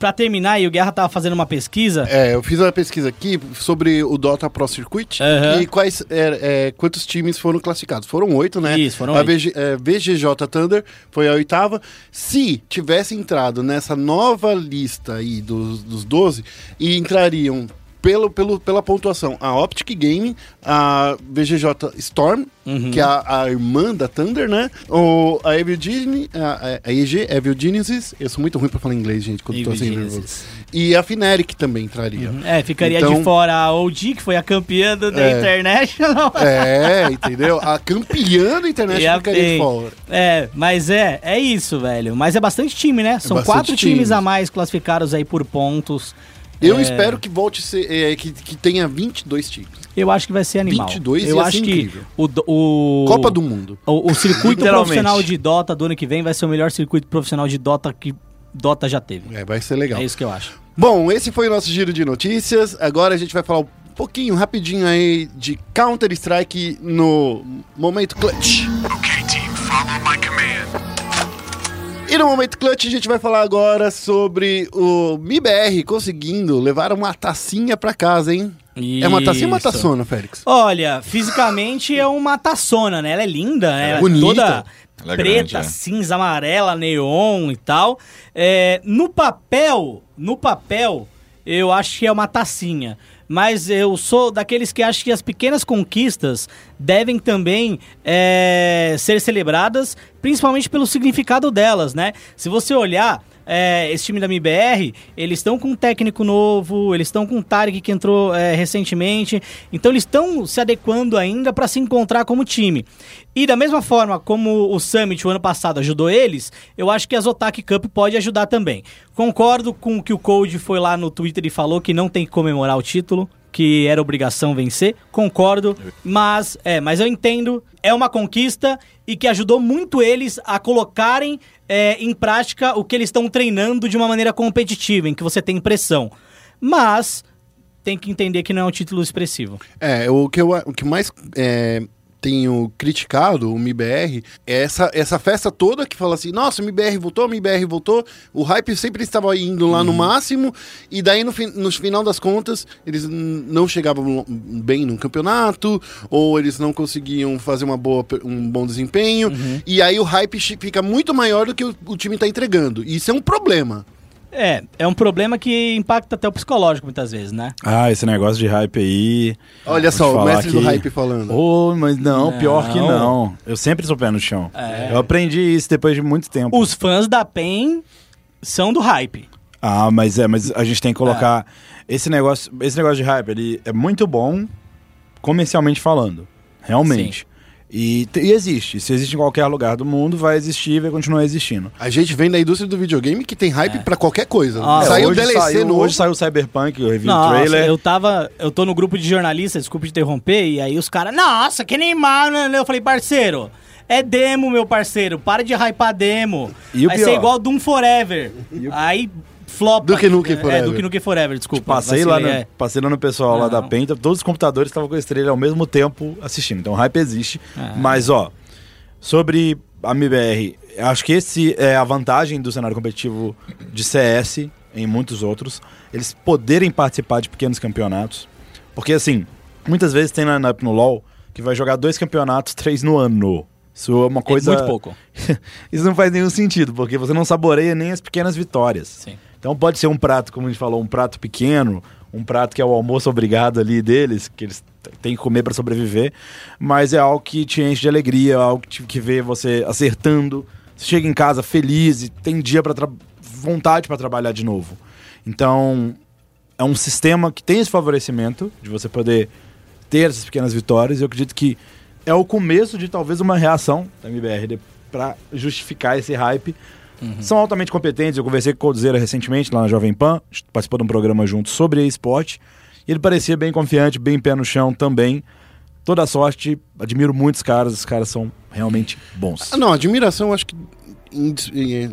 pra terminar, e o Guerra tava fazendo uma pesquisa. É, eu fiz uma pesquisa aqui sobre o Dota Pro Circuit Aham. e quais, é, é, quantos times foram classificados. Foram oito, né? Isso, foram a oito. VG, é, VGJ Thunder foi a oitava. Se tivesse entrado nessa nova lista aí dos, dos 12, e entrariam pelo, pelo, pela pontuação a Optic Gaming, a VGJ Storm, Uhum. que é a, a irmã da Thunder, né? O, a Evil Gene, a, a, EG, Evil Genesis. Eu sou muito ruim pra falar inglês, gente, quando tô assim Evil nervoso. E a Fnatic também entraria. É, ficaria Então- de fora a OG, que foi a campeã do The É. International. É, entendeu? A campeã da internet E a ficaria de tem. fora. É, mas é, é isso, velho. Mas é bastante time, né? São bastante quatro times. times a mais classificados aí por pontos. Eu É, espero que volte a ser, é, que, que tenha 22 times. Eu acho que vai ser animal. 22 eu ia acho ser que incrível. o, o Copa do Mundo. o, o circuito profissional de Dota do ano que vem vai ser o melhor circuito profissional de Dota que Dota já teve. É, vai ser legal. É isso que eu acho. Bom, esse foi o nosso giro de notícias. Agora a gente vai falar um pouquinho, rapidinho aí, de Counter-Strike no Momento Clutch. No Momento Clutch a gente vai falar agora sobre o MIBR conseguindo levar uma tacinha pra casa, hein? É uma tacinha ou uma Isso. taçona, Félix? Olha, fisicamente é uma taçona, né? Ela é linda, né? Ela é bonita. toda Ela é preta, grande, é. cinza, amarela, neon e tal. É, no papel, no papel, eu acho que é uma tacinha. Mas eu sou daqueles que acham que as pequenas conquistas devem também é, ser celebradas, principalmente pelo significado delas, né? Se você olhar, é, esse time da MBR, eles estão com um técnico novo, eles estão com um Tarek que entrou é, recentemente, então eles estão se adequando ainda para se encontrar como time. E da mesma forma como o Summit o ano passado ajudou eles, eu acho que a Zotac Cup pode ajudar também. Concordo com o que o Code foi lá no Twitter e falou que não tem que comemorar o título, que era obrigação vencer, concordo, mas é, mas eu entendo, é uma conquista e que ajudou muito eles a colocarem é, em prática o que eles estão treinando de uma maneira competitiva, em que você tem pressão. Mas tem que entender que não é um título expressivo. É, o que, eu, o que mais é, tenho criticado o MIBR é essa, essa festa toda que fala assim, nossa, o MIBR voltou, o MIBR voltou, o hype sempre estava indo lá no máximo, e daí no, fin- no final das contas, eles não chegavam bem no campeonato, ou eles não conseguiam fazer uma boa, um bom desempenho, e aí o hype fica muito maior do que o, o time está entregando. E isso é um problema. É, é um problema que impacta até o psicológico muitas vezes, né? Ah, esse negócio de hype aí. Olha só, o mestre do que- hype falando. Ô, mas não, pior que Não. não. Eu sempre sou pé no chão. É. Eu aprendi isso depois de muito tempo. Os fãs da PEN são do hype. Ah, mas é, mas a gente tem que colocar esse negócio, esse negócio de hype, ele é muito bom comercialmente falando, realmente. E, e existe. Se existe em qualquer lugar do mundo, vai existir e vai continuar existindo. A gente vem da indústria do videogame que tem hype pra qualquer coisa. Nossa. saiu o hoje DLC saiu, novo. Hoje saiu o Cyberpunk, o review Nossa, trailer. eu tava. Eu tô no grupo de jornalistas, desculpa te interromper, e aí os caras, nossa, que Neymar, né? Eu falei, parceiro. É demo, meu parceiro. Para de hypar demo. E o Vai pior? ser igual Doom Forever. Aí flopa. Duke Nukem É, Forever. Duke Nukem Forever, desculpa. Passei lá, no, vacilei, é. passei lá no pessoal lá da Não. Penta, todos os computadores estavam com a estrela ao mesmo tempo assistindo. Então, hype existe. Ah. Mas, ó, sobre a MBR, acho que esse é a vantagem do cenário competitivo de CS em muitos outros, eles poderem participar de pequenos campeonatos. Porque, assim, muitas vezes tem line-up no LoL que vai jogar dois campeonatos, três no ano. Isso é uma coisa... É muito pouco. Isso não faz nenhum sentido, porque você não saboreia nem as pequenas vitórias. Sim. Então pode ser um prato, como a gente falou, um prato pequeno, um prato que é o almoço obrigado ali deles, que eles têm que comer para sobreviver, mas é algo que te enche de alegria, algo que, te- que vê você acertando, você chega em casa feliz e tem dia para vontade para trabalhar de novo. Então é um sistema que tem esse favorecimento de você poder ter essas pequenas vitórias. E eu acredito que é o começo de talvez uma reação da MBR para justificar esse hype. São altamente competentes. Eu conversei com o Coldzera recentemente lá na Jovem Pan, participou de um programa junto sobre esporte. E ele parecia bem confiante, bem pé no chão também. Toda sorte, admiro muito os caras, os caras são realmente bons. Ah, Não, admiração acho que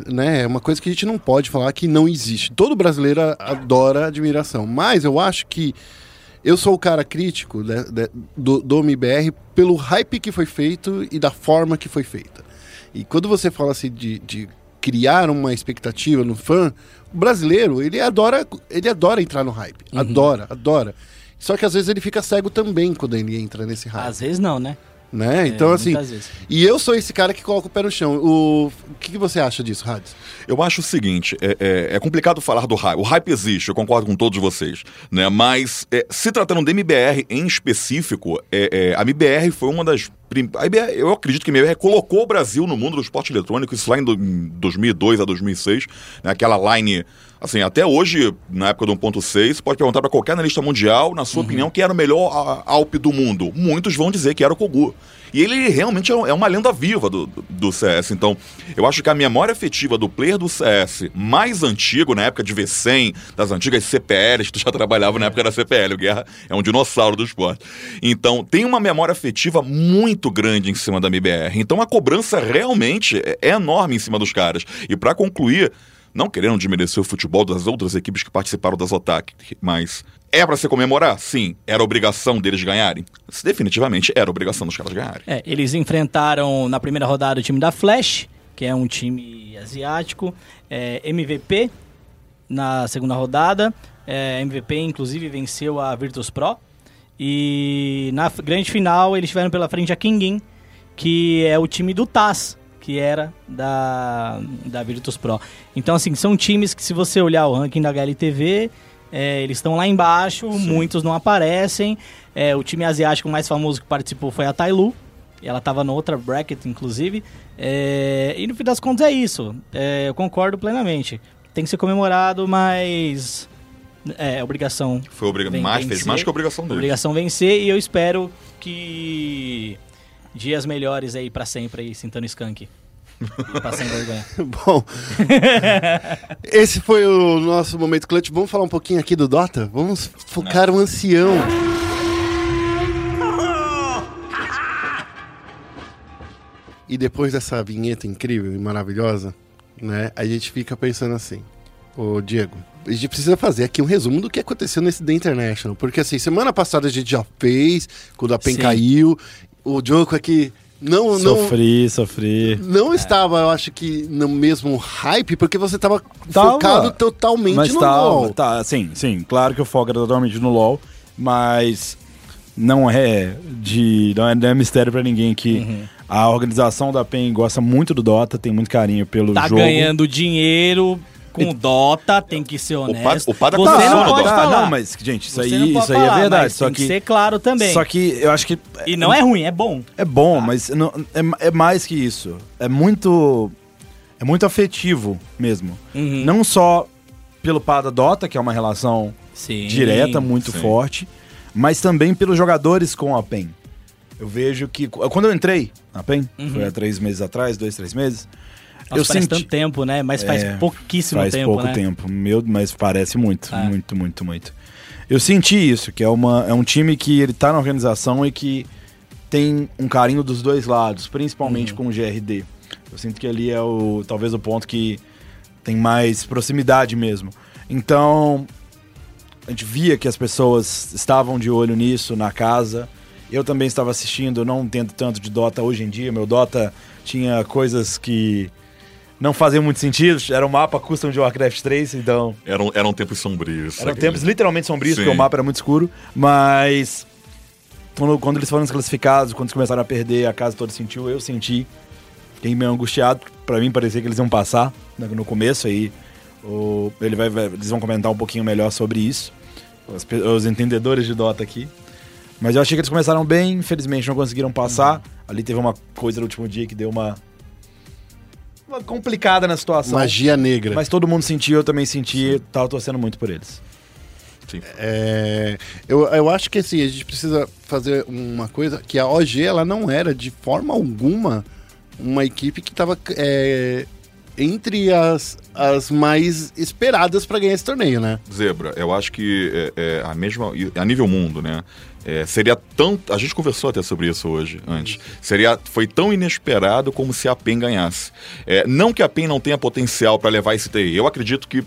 né, é uma coisa que a gente não pode falar que não existe. Todo brasileiro adora admiração, mas eu acho que eu sou o cara crítico né, do, do MBR pelo hype que foi feito e da forma que foi feita. E quando você fala assim de, de criar uma expectativa no fã, o brasileiro, ele adora, ele adora entrar no hype. Adora, adora. Só que às vezes ele fica cego também quando ele entra nesse hype. Às vezes não, né? né? Então, É, assim. muitas vezes. E eu sou esse cara que coloca o pé no chão. O, o que, que você acha disso, Hades? Eu acho o seguinte, é, é- é complicado falar do hype. O hype existe, eu concordo com todos vocês, né? Mas é, se tratando da MBR em específico, é, é, a MBR foi uma das a eu acredito que a MBR colocou o Brasil no mundo do esporte eletrônico, isso lá em 2002 a 2006, né? aquela line, assim, até hoje, na época do 1.6, pode perguntar para qualquer analista mundial, na sua opinião, quem era o melhor a- Alp do mundo. Muitos vão dizer que era o Kogu. E ele realmente é é uma lenda viva do, do- do CS. Então, eu acho que a memória afetiva do player do CS mais antigo, na época de V100, das antigas CPLs, tu já trabalhava na época da CPL, o Guerra é um dinossauro do esporte. Então, tem uma memória afetiva muito grande em cima da MBR. Então, a cobrança realmente é é enorme em cima dos caras. E para concluir, não querendo desmerecer o futebol das outras equipes que participaram das OTAC, mas é para se comemorar? Sim. Era obrigação deles ganharem? Definitivamente era obrigação dos caras ganharem. É, eles enfrentaram na primeira rodada o time da Flash, que é um time asiático, é, MVP na segunda rodada. É, MVP, inclusive, venceu a Virtus Pro. E na grande final eles tiveram pela frente a Kingin, que é o time do Taz, que era da, da Virtus Pro. Então, assim, são times que, se você olhar o ranking da HLTV, é, eles estão lá embaixo, muitos não aparecem. É, o time asiático mais famoso que participou foi a Tailu. Ela estava na outra bracket, inclusive. É, e no fim das contas é isso. É, eu concordo plenamente. Tem que ser comemorado, mas. É, obrigação. Foi obriga Vem mais, fez mais que a obrigação dele. Obrigação vencer e eu espero que dias melhores aí pra sempre aí, sentando skunk. Pra sem vergonha. Bom, esse foi o nosso momento clutch. Vamos falar um pouquinho aqui do Dota? Vamos focar o ancião. E depois dessa vinheta incrível e maravilhosa, né, a gente fica pensando assim, ô Diego, a gente precisa fazer aqui um resumo do que aconteceu nesse The International, porque assim, semana passada a gente já fez, quando a PEN Sim. caiu, o Diogo aqui não, não, Sofri, sofri. não estava, eu acho que, no mesmo hype, porque você estava Tava. focado totalmente Mas no tá, LoL. tá, sim, sim. Claro que eu foco era totalmente no LoL, mas não é de. Não é, não é mistério pra ninguém que Uhum. a organização da PEN gosta muito do Dota, tem muito carinho pelo Tá jogo. ganhando dinheiro com Dota, tem que ser honesto. o Pada Você tá não pode Dota. Tá, falar. não, mas, gente, isso Você aí, isso aí é falar, verdade. mas Só tem que, que ser claro também. só que eu acho que. E não é ruim, é bom. É bom, mas não, é, é mais que isso. É muito. É muito afetivo mesmo. Uhum. Não só pelo Pada Dota, que é uma relação Sim. direta, muito sim. forte, mas também pelos jogadores com a PEN. Eu vejo que. Quando eu entrei na PEN, foi há três meses atrás, dois, três meses. Nossa, eu senti. tanto tempo, né? Mas faz É, pouquíssimo faz tempo, pouco né? tempo, meu, mas parece muito, É. muito, muito, muito. Eu senti isso, que é, uma, é um time que ele tá na organização e que tem um carinho dos dois lados, principalmente Uhum. com o GRD. Eu sinto que ali é o talvez o ponto que tem mais proximidade mesmo. Então, a gente via que as pessoas estavam de olho nisso na casa. Eu também estava assistindo, não entendo tanto de Dota hoje em dia. Meu Dota tinha coisas que não faziam muito sentido. Era um mapa custom de Warcraft 3, então Eram, eram tempos sombrios. eram tempos literalmente sombrios, Sim. porque o mapa era muito escuro. Mas quando, quando eles foram desclassificados, quando eles começaram a perder, a casa toda sentiu, eu senti. Fiquei meio angustiado. Pra mim parecia que eles iam passar né, no começo aí. O, ele vai, vai- eles vão comentar um pouquinho melhor sobre isso. Os, os entendedores de Dota aqui. Mas eu achei que eles começaram bem, infelizmente não conseguiram passar. Ali teve uma coisa no último dia que deu uma. Complicada na situação. Magia negra. Mas todo mundo sentiu, eu também senti, tava torcendo muito por eles. Sim. É, eu, eu acho que assim, a gente precisa fazer uma coisa que a OG ela não era de forma alguma uma equipe que estava entre as, as mais esperadas para ganhar esse torneio, né? Zebra, eu acho que é, é, a mesma. A nível mundo, né? é, seria tão. A gente conversou até sobre isso hoje, antes. Seria, foi tão inesperado como se a PEN ganhasse. É, não que a PEN não tenha potencial para levar esse TI. Eu acredito que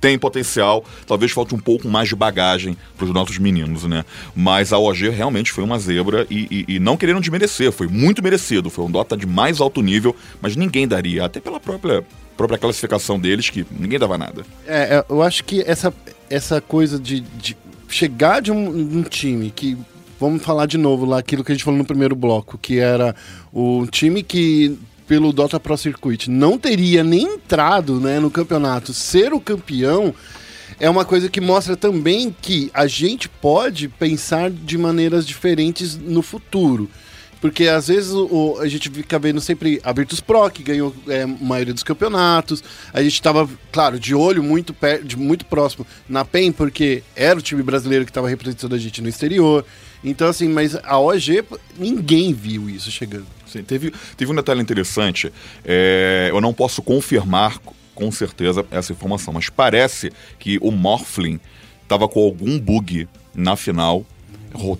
tem potencial, talvez falte um pouco mais de bagagem para os nossos meninos, né? Mas a OG realmente foi uma zebra e, e- e não querendo desmerecer, foi muito merecido, foi um Dota de mais alto nível, mas ninguém daria, até pela própria, própria classificação deles, que ninguém dava nada. É, é, eu acho que essa, essa coisa de, de chegar de um, um time que. Vamos falar de novo lá aquilo que a gente falou no primeiro bloco, que era o time que, pelo Dota Pro Circuit, não teria nem entrado né, no campeonato, ser o campeão, é uma coisa que mostra também que a gente pode pensar de maneiras diferentes no futuro. Porque às vezes o, a gente fica vendo sempre a Virtus Pro, que ganhou é, a maioria dos campeonatos. A gente estava, claro, de olho muito, per- de, muito próximo na PEN, porque era o time brasileiro que estava representando a gente no exterior. Então, assim, mas a OG, ninguém viu isso chegando. Sim, teve, teve um detalhe interessante. é, eu não posso confirmar com certeza essa informação, mas parece que o Morphlin estava com algum bug na final.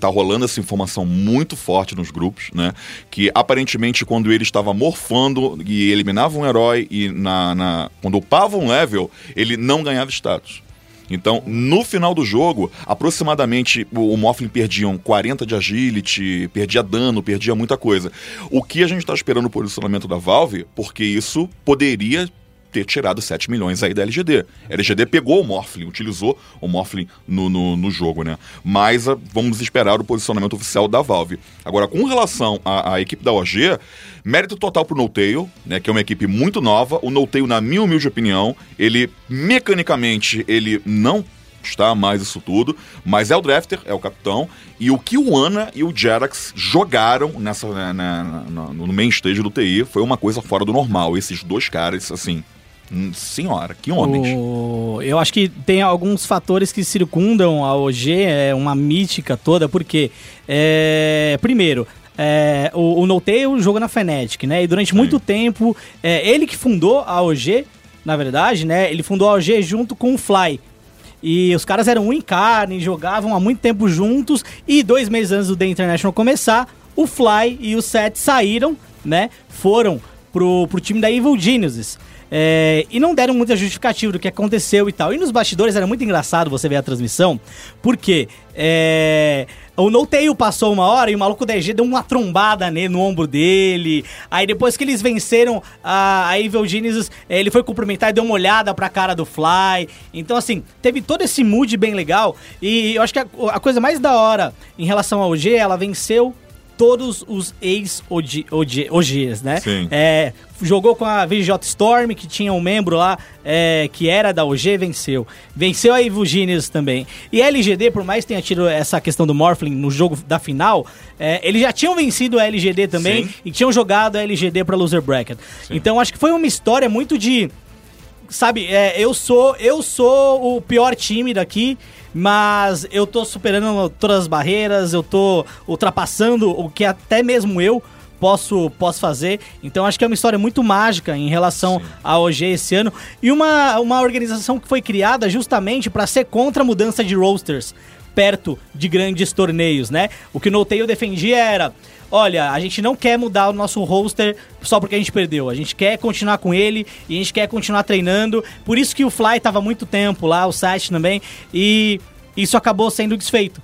Tá rolando essa informação muito forte nos grupos, né? Que aparentemente quando ele estava morfando e eliminava um herói e na, na- quando upava um level, ele não ganhava status. Então, no final do jogo, aproximadamente o, o Morphlin perdiam 40 de agility, perdia dano, perdia muita coisa. O que a gente está esperando no posicionamento da Valve, porque isso poderia ter tirado 7 milhões aí da LGD. A LGD pegou o Morphlin, utilizou o Morphlin no, no, no jogo, né? Mas ah, vamos esperar o posicionamento oficial da Valve. Agora, com relação à equipe da OG, mérito total pro Notail, né? Que é uma equipe muito nova. O Notail, na minha humilde opinião, ele mecanicamente ele não está mais isso tudo, mas é o drafter, é o capitão, e o que o Ana e o Jerax jogaram nessa, na- na- na- no main stage do TI foi uma coisa fora do normal. Esses dois caras, assim, hum, senhora, que homens. O- Eu acho que tem alguns fatores que circundam a OG, é uma mítica toda, porque, é, primeiro, é, o, o Notail joga na Fnatic, né? E durante muito tempo, é, ele que fundou a OG, na verdade, né? Ele fundou a OG junto com o Fly. E os caras eram um em carne, jogavam há muito tempo juntos. E dois meses antes do The International começar, o Fly e o Seth saíram, né? Foram pro, pro time da Evil Geniuses. É, e não deram muita justificativa do que aconteceu e tal. E nos bastidores era muito engraçado você ver a transmissão, porque é, o Noteio passou uma hora e o maluco DG deu uma trombada no ombro dele. Aí depois que eles venceram a, a Evil Genesis, é, ele foi cumprimentar e deu uma olhada pra cara do Fly. Então, assim, teve todo esse mood bem legal. E eu acho que a, a coisa mais da hora em relação ao G, ela venceu todos os ex-OGs, né? Sim. É, jogou com a VJ Storm, que tinha um membro lá é, que era da OG, venceu. Venceu a Evil Genius também. E a LGD, por mais que tenha tido essa questão do Morphling no jogo da final, é, eles já tinham vencido a LGD também Sim. e tinham jogado a LGD pra Loser Bracket. Então acho que foi uma história muito de sabe, é, eu sou eu sou o pior time daqui, mas eu tô superando todas as barreiras, eu tô ultrapassando o que até mesmo eu posso posso fazer. Então acho que é uma história muito mágica em relação à OG esse ano e uma, uma organização que foi criada justamente para ser contra a mudança de rosters perto de grandes torneios, né? O que o Noteio defendia era Olha, a gente não quer mudar o nosso roster só porque a gente perdeu. A gente quer continuar com ele e a gente quer continuar treinando. Por isso que o Fly tava há muito tempo lá, o site também, e isso acabou sendo desfeito.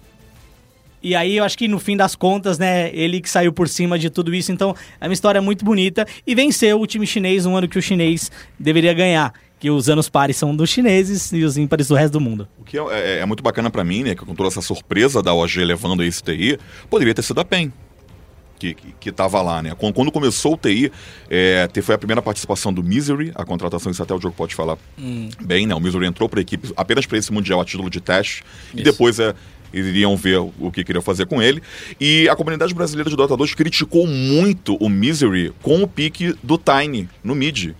E aí eu acho que no fim das contas, né, ele que saiu por cima de tudo isso. Então é uma história muito bonita e venceu o time chinês um ano que o chinês deveria ganhar. Que os anos pares são dos chineses e os ímpares do resto do mundo. O que é, é- é muito bacana pra mim, né? Que com toda essa surpresa da OG levando esse TI, poderia ter sido a PEN. Que, que, que tava lá, né? Quando, começou o TI, é, foi a primeira participação do Misery, a contratação, isso até o Diogo pode falar bem, né? O Misery entrou pra equipe apenas para esse Mundial a título de teste. E depois é, iriam ver o que queriam fazer com ele. E a comunidade brasileira de Dota 2 criticou muito o Misery com o pique do Tiny no mid.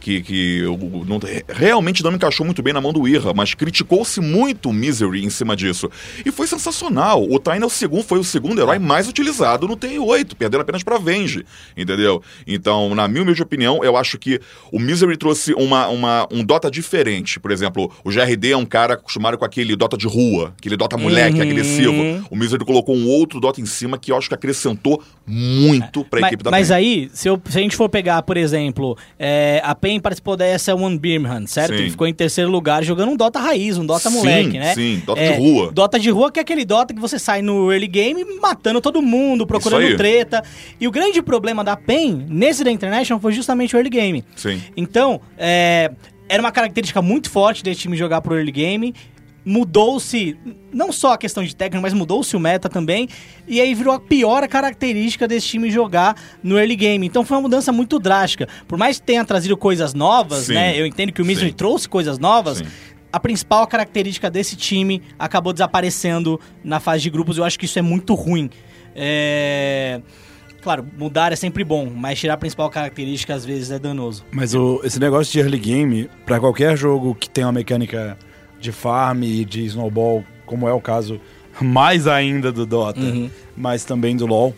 Que, que o- não- realmente não encaixou muito bem na mão do Irra, mas criticou-se muito o Misery em cima disso. E foi sensacional. O Tiny é o segundo, foi o segundo herói mais utilizado no TI8, perdendo apenas pra Venge, entendeu? Então, na minha humilde opinião, eu acho que o Misery trouxe uma, uma, um Dota diferente. Por exemplo, o GRD é um cara acostumado com aquele Dota de rua, aquele Dota moleque, agressivo. O Misery colocou um outro Dota em cima que eu acho que acrescentou muito pra mas, equipe da mas PEN. aí, se, eu- se a gente for pegar, por exemplo, é, a PEN participou da S1 Birmingham, certo? Sim. Ele ficou em terceiro lugar jogando um Dota raiz, um Dota Sim, moleque, né? sim, Dota É, de rua. Dota de rua que é aquele Dota que você sai no early game matando todo mundo, procurando treta. E o grande problema da PEN nesse da International foi justamente o early game. Sim. Então, é, era uma característica muito forte desse time jogar pro early game. Mudou-se, não só a questão de técnica, mas mudou-se o meta também. E aí virou a pior característica desse time jogar no early game. Então foi uma mudança muito drástica. Por mais que tenha trazido coisas novas, Sim. né? Eu entendo que o Misery Sim. trouxe coisas novas. Sim. A principal característica desse time acabou desaparecendo na fase de grupos. Eu acho que isso é muito ruim. É... Claro, mudar é sempre bom, mas tirar a principal característica às vezes é danoso. Mas o, esse negócio de early game, pra qualquer jogo que tenha uma mecânica de farm e de snowball, como é o caso mais ainda do Dota, mas também do LoL,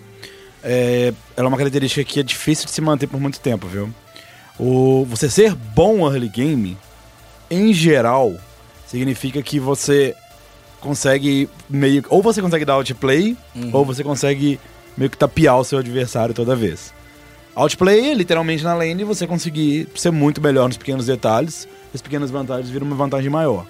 é, ela é uma característica que é difícil de se manter por muito tempo, viu? O, você ser bom early game, em geral, significa que você consegue meio. Ou você consegue dar outplay, ou você consegue meio que tapear o seu adversário toda vez. Outplay é literalmente na lane você conseguir ser muito melhor nos pequenos detalhes, as pequenas vantagens viram uma vantagem maior.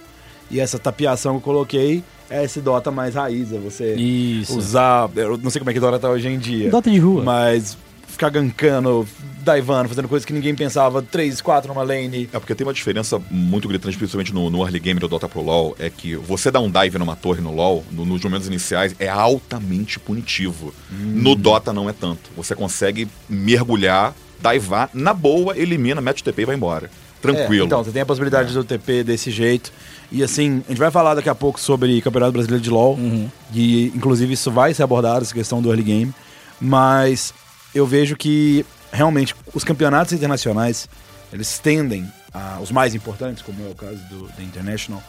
E essa tapeação que eu coloquei é esse Dota mais raiz, é você Isso. usar. Eu não sei como é que Dota tá hoje em dia. Dota de rua. Mas ficar gankando, divando, fazendo coisas que ninguém pensava, 3, 4 numa lane. É porque tem uma diferença muito gritante, principalmente no, no early game do Dota pro LoL, é que você dar um dive numa torre no LoL, no- nos momentos iniciais, é altamente punitivo. No Dota não é tanto. Você consegue mergulhar, divar, na boa, elimina, mete o TP e vai embora. Tranquilo. É, então, você tem a possibilidade do TP desse jeito. E assim, a gente vai falar daqui a pouco sobre Campeonato Brasileiro de LoL. E inclusive isso vai ser abordado, essa questão do early game. Mas eu vejo que realmente os campeonatos internacionais, eles tendem, a, os mais importantes, como é o caso do, da International,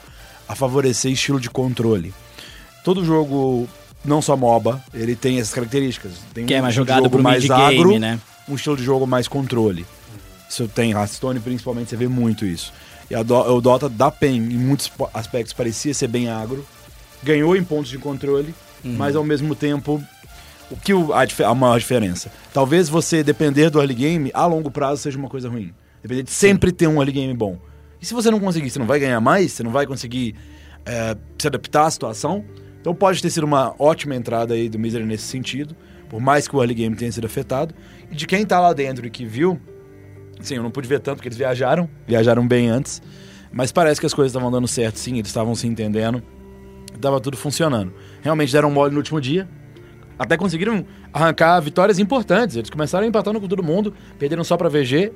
a favorecer estilo de controle. Todo jogo não só MOBA, ele tem essas características. Tem Que é mais estilo de jogado pro mais agro, né? um estilo de jogo mais controle. Isso tem, Hearthstone principalmente, você vê muito isso. E a Do- o Dota da PEN, em muitos aspectos, parecia ser bem agro. Ganhou em pontos de controle, Uhum. mas ao mesmo tempo, o que o- a, a maior diferença? Talvez você depender do early game, a longo prazo, seja uma coisa ruim. Depender de sempre ter um early game bom. E se você não conseguir, você não vai ganhar mais? Você não vai conseguir é, se adaptar à situação? Então pode ter sido uma ótima entrada aí do Misery nesse sentido, por mais que o early game tenha sido afetado. E de quem tá lá dentro e que viu, sim, eu não pude ver tanto porque eles viajaram, viajaram bem antes, mas parece que as coisas estavam dando certo, sim, eles estavam se entendendo, tava tudo funcionando. Realmente deram mole no último dia, até conseguiram arrancar vitórias importantes. Eles começaram empatando com todo mundo, perderam só pra VG,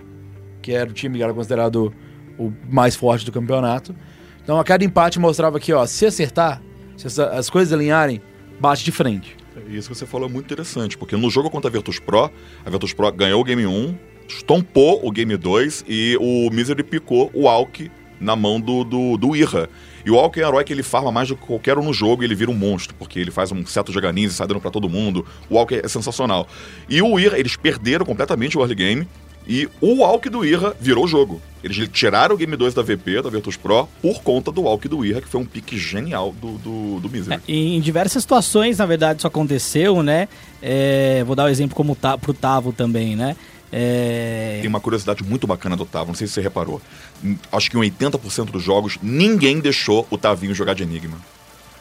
que era o time que era considerado o mais forte do campeonato. Então a cada empate mostrava que, ó, se acertar, se essa- as coisas alinharem, bate de frente. Isso que você falou é muito interessante, porque no jogo contra a Virtus Pro, a Virtus Pro ganhou o Game 1, estompou o Game 2 e o Misery picou o Alck na mão do, do, do Irra. E o Alck é um herói que ele farma mais do que qualquer um no jogo e ele vira um monstro, porque ele faz um seto de Ganiz e sai dando pra todo mundo. O Alck é sensacional. E o Irra, eles perderam completamente o early game e o Alck do Irra virou o jogo. Eles tiraram o Game 2 da VP, da Virtus Pro, por conta do Alck do Irra, que foi um pique genial do, do, do Misery. É, em diversas situações, na verdade, isso aconteceu, né? É, vou dar o exemplo como ta, pro Tavo também, né? É, Tem uma curiosidade muito bacana do Tavo, não sei se você reparou. Hum, Acho que em 80% dos jogos, ninguém deixou o Tavinho jogar de Enigma.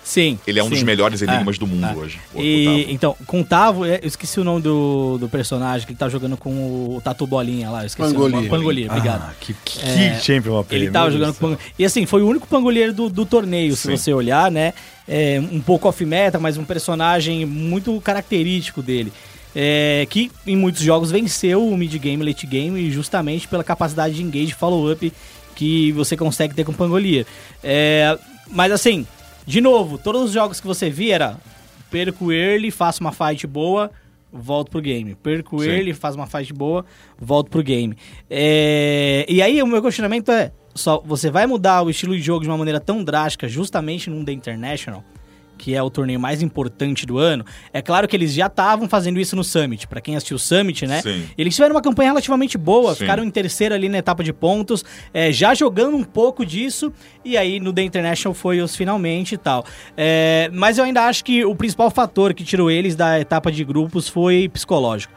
sim. Ele é um dos sim. melhores enigmas É, do mundo é. hoje. E, então, com o Tavo, é, eu esqueci o nome do, do personagem que ele tá jogando com o Tatu Bolinha lá. Eu esqueci Pangolier. o nome. Pangolier, obrigado. Ah, que, que, É, champion OP, Ele tava jogando do com. E assim, foi o único pangolheiro do, do torneio, se Sim. você olhar, né? É, um pouco off-meta, mas um personagem muito característico dele. É, que em muitos jogos venceu o mid-game, late game, justamente pela capacidade de engage e follow-up que você consegue ter com o Pangolier. É, mas assim, de novo, todos os jogos que você via era perco early, faço uma fight boa, volto pro game. Perco Sim. early, faz uma fight boa, volto pro game. É, e aí o meu questionamento é, só você vai mudar o estilo de jogo de uma maneira tão drástica justamente num The International? Que é o torneio mais importante do ano, é claro que eles já estavam fazendo isso no Summit. Pra quem assistiu o Summit, né? Sim. Eles tiveram uma campanha relativamente boa, Sim. ficaram em terceiro ali na etapa de pontos, é, já jogando um pouco disso, e aí no The International foi os finalmente e tal. É, mas eu ainda acho que o principal fator que tirou eles da etapa de grupos foi psicológico.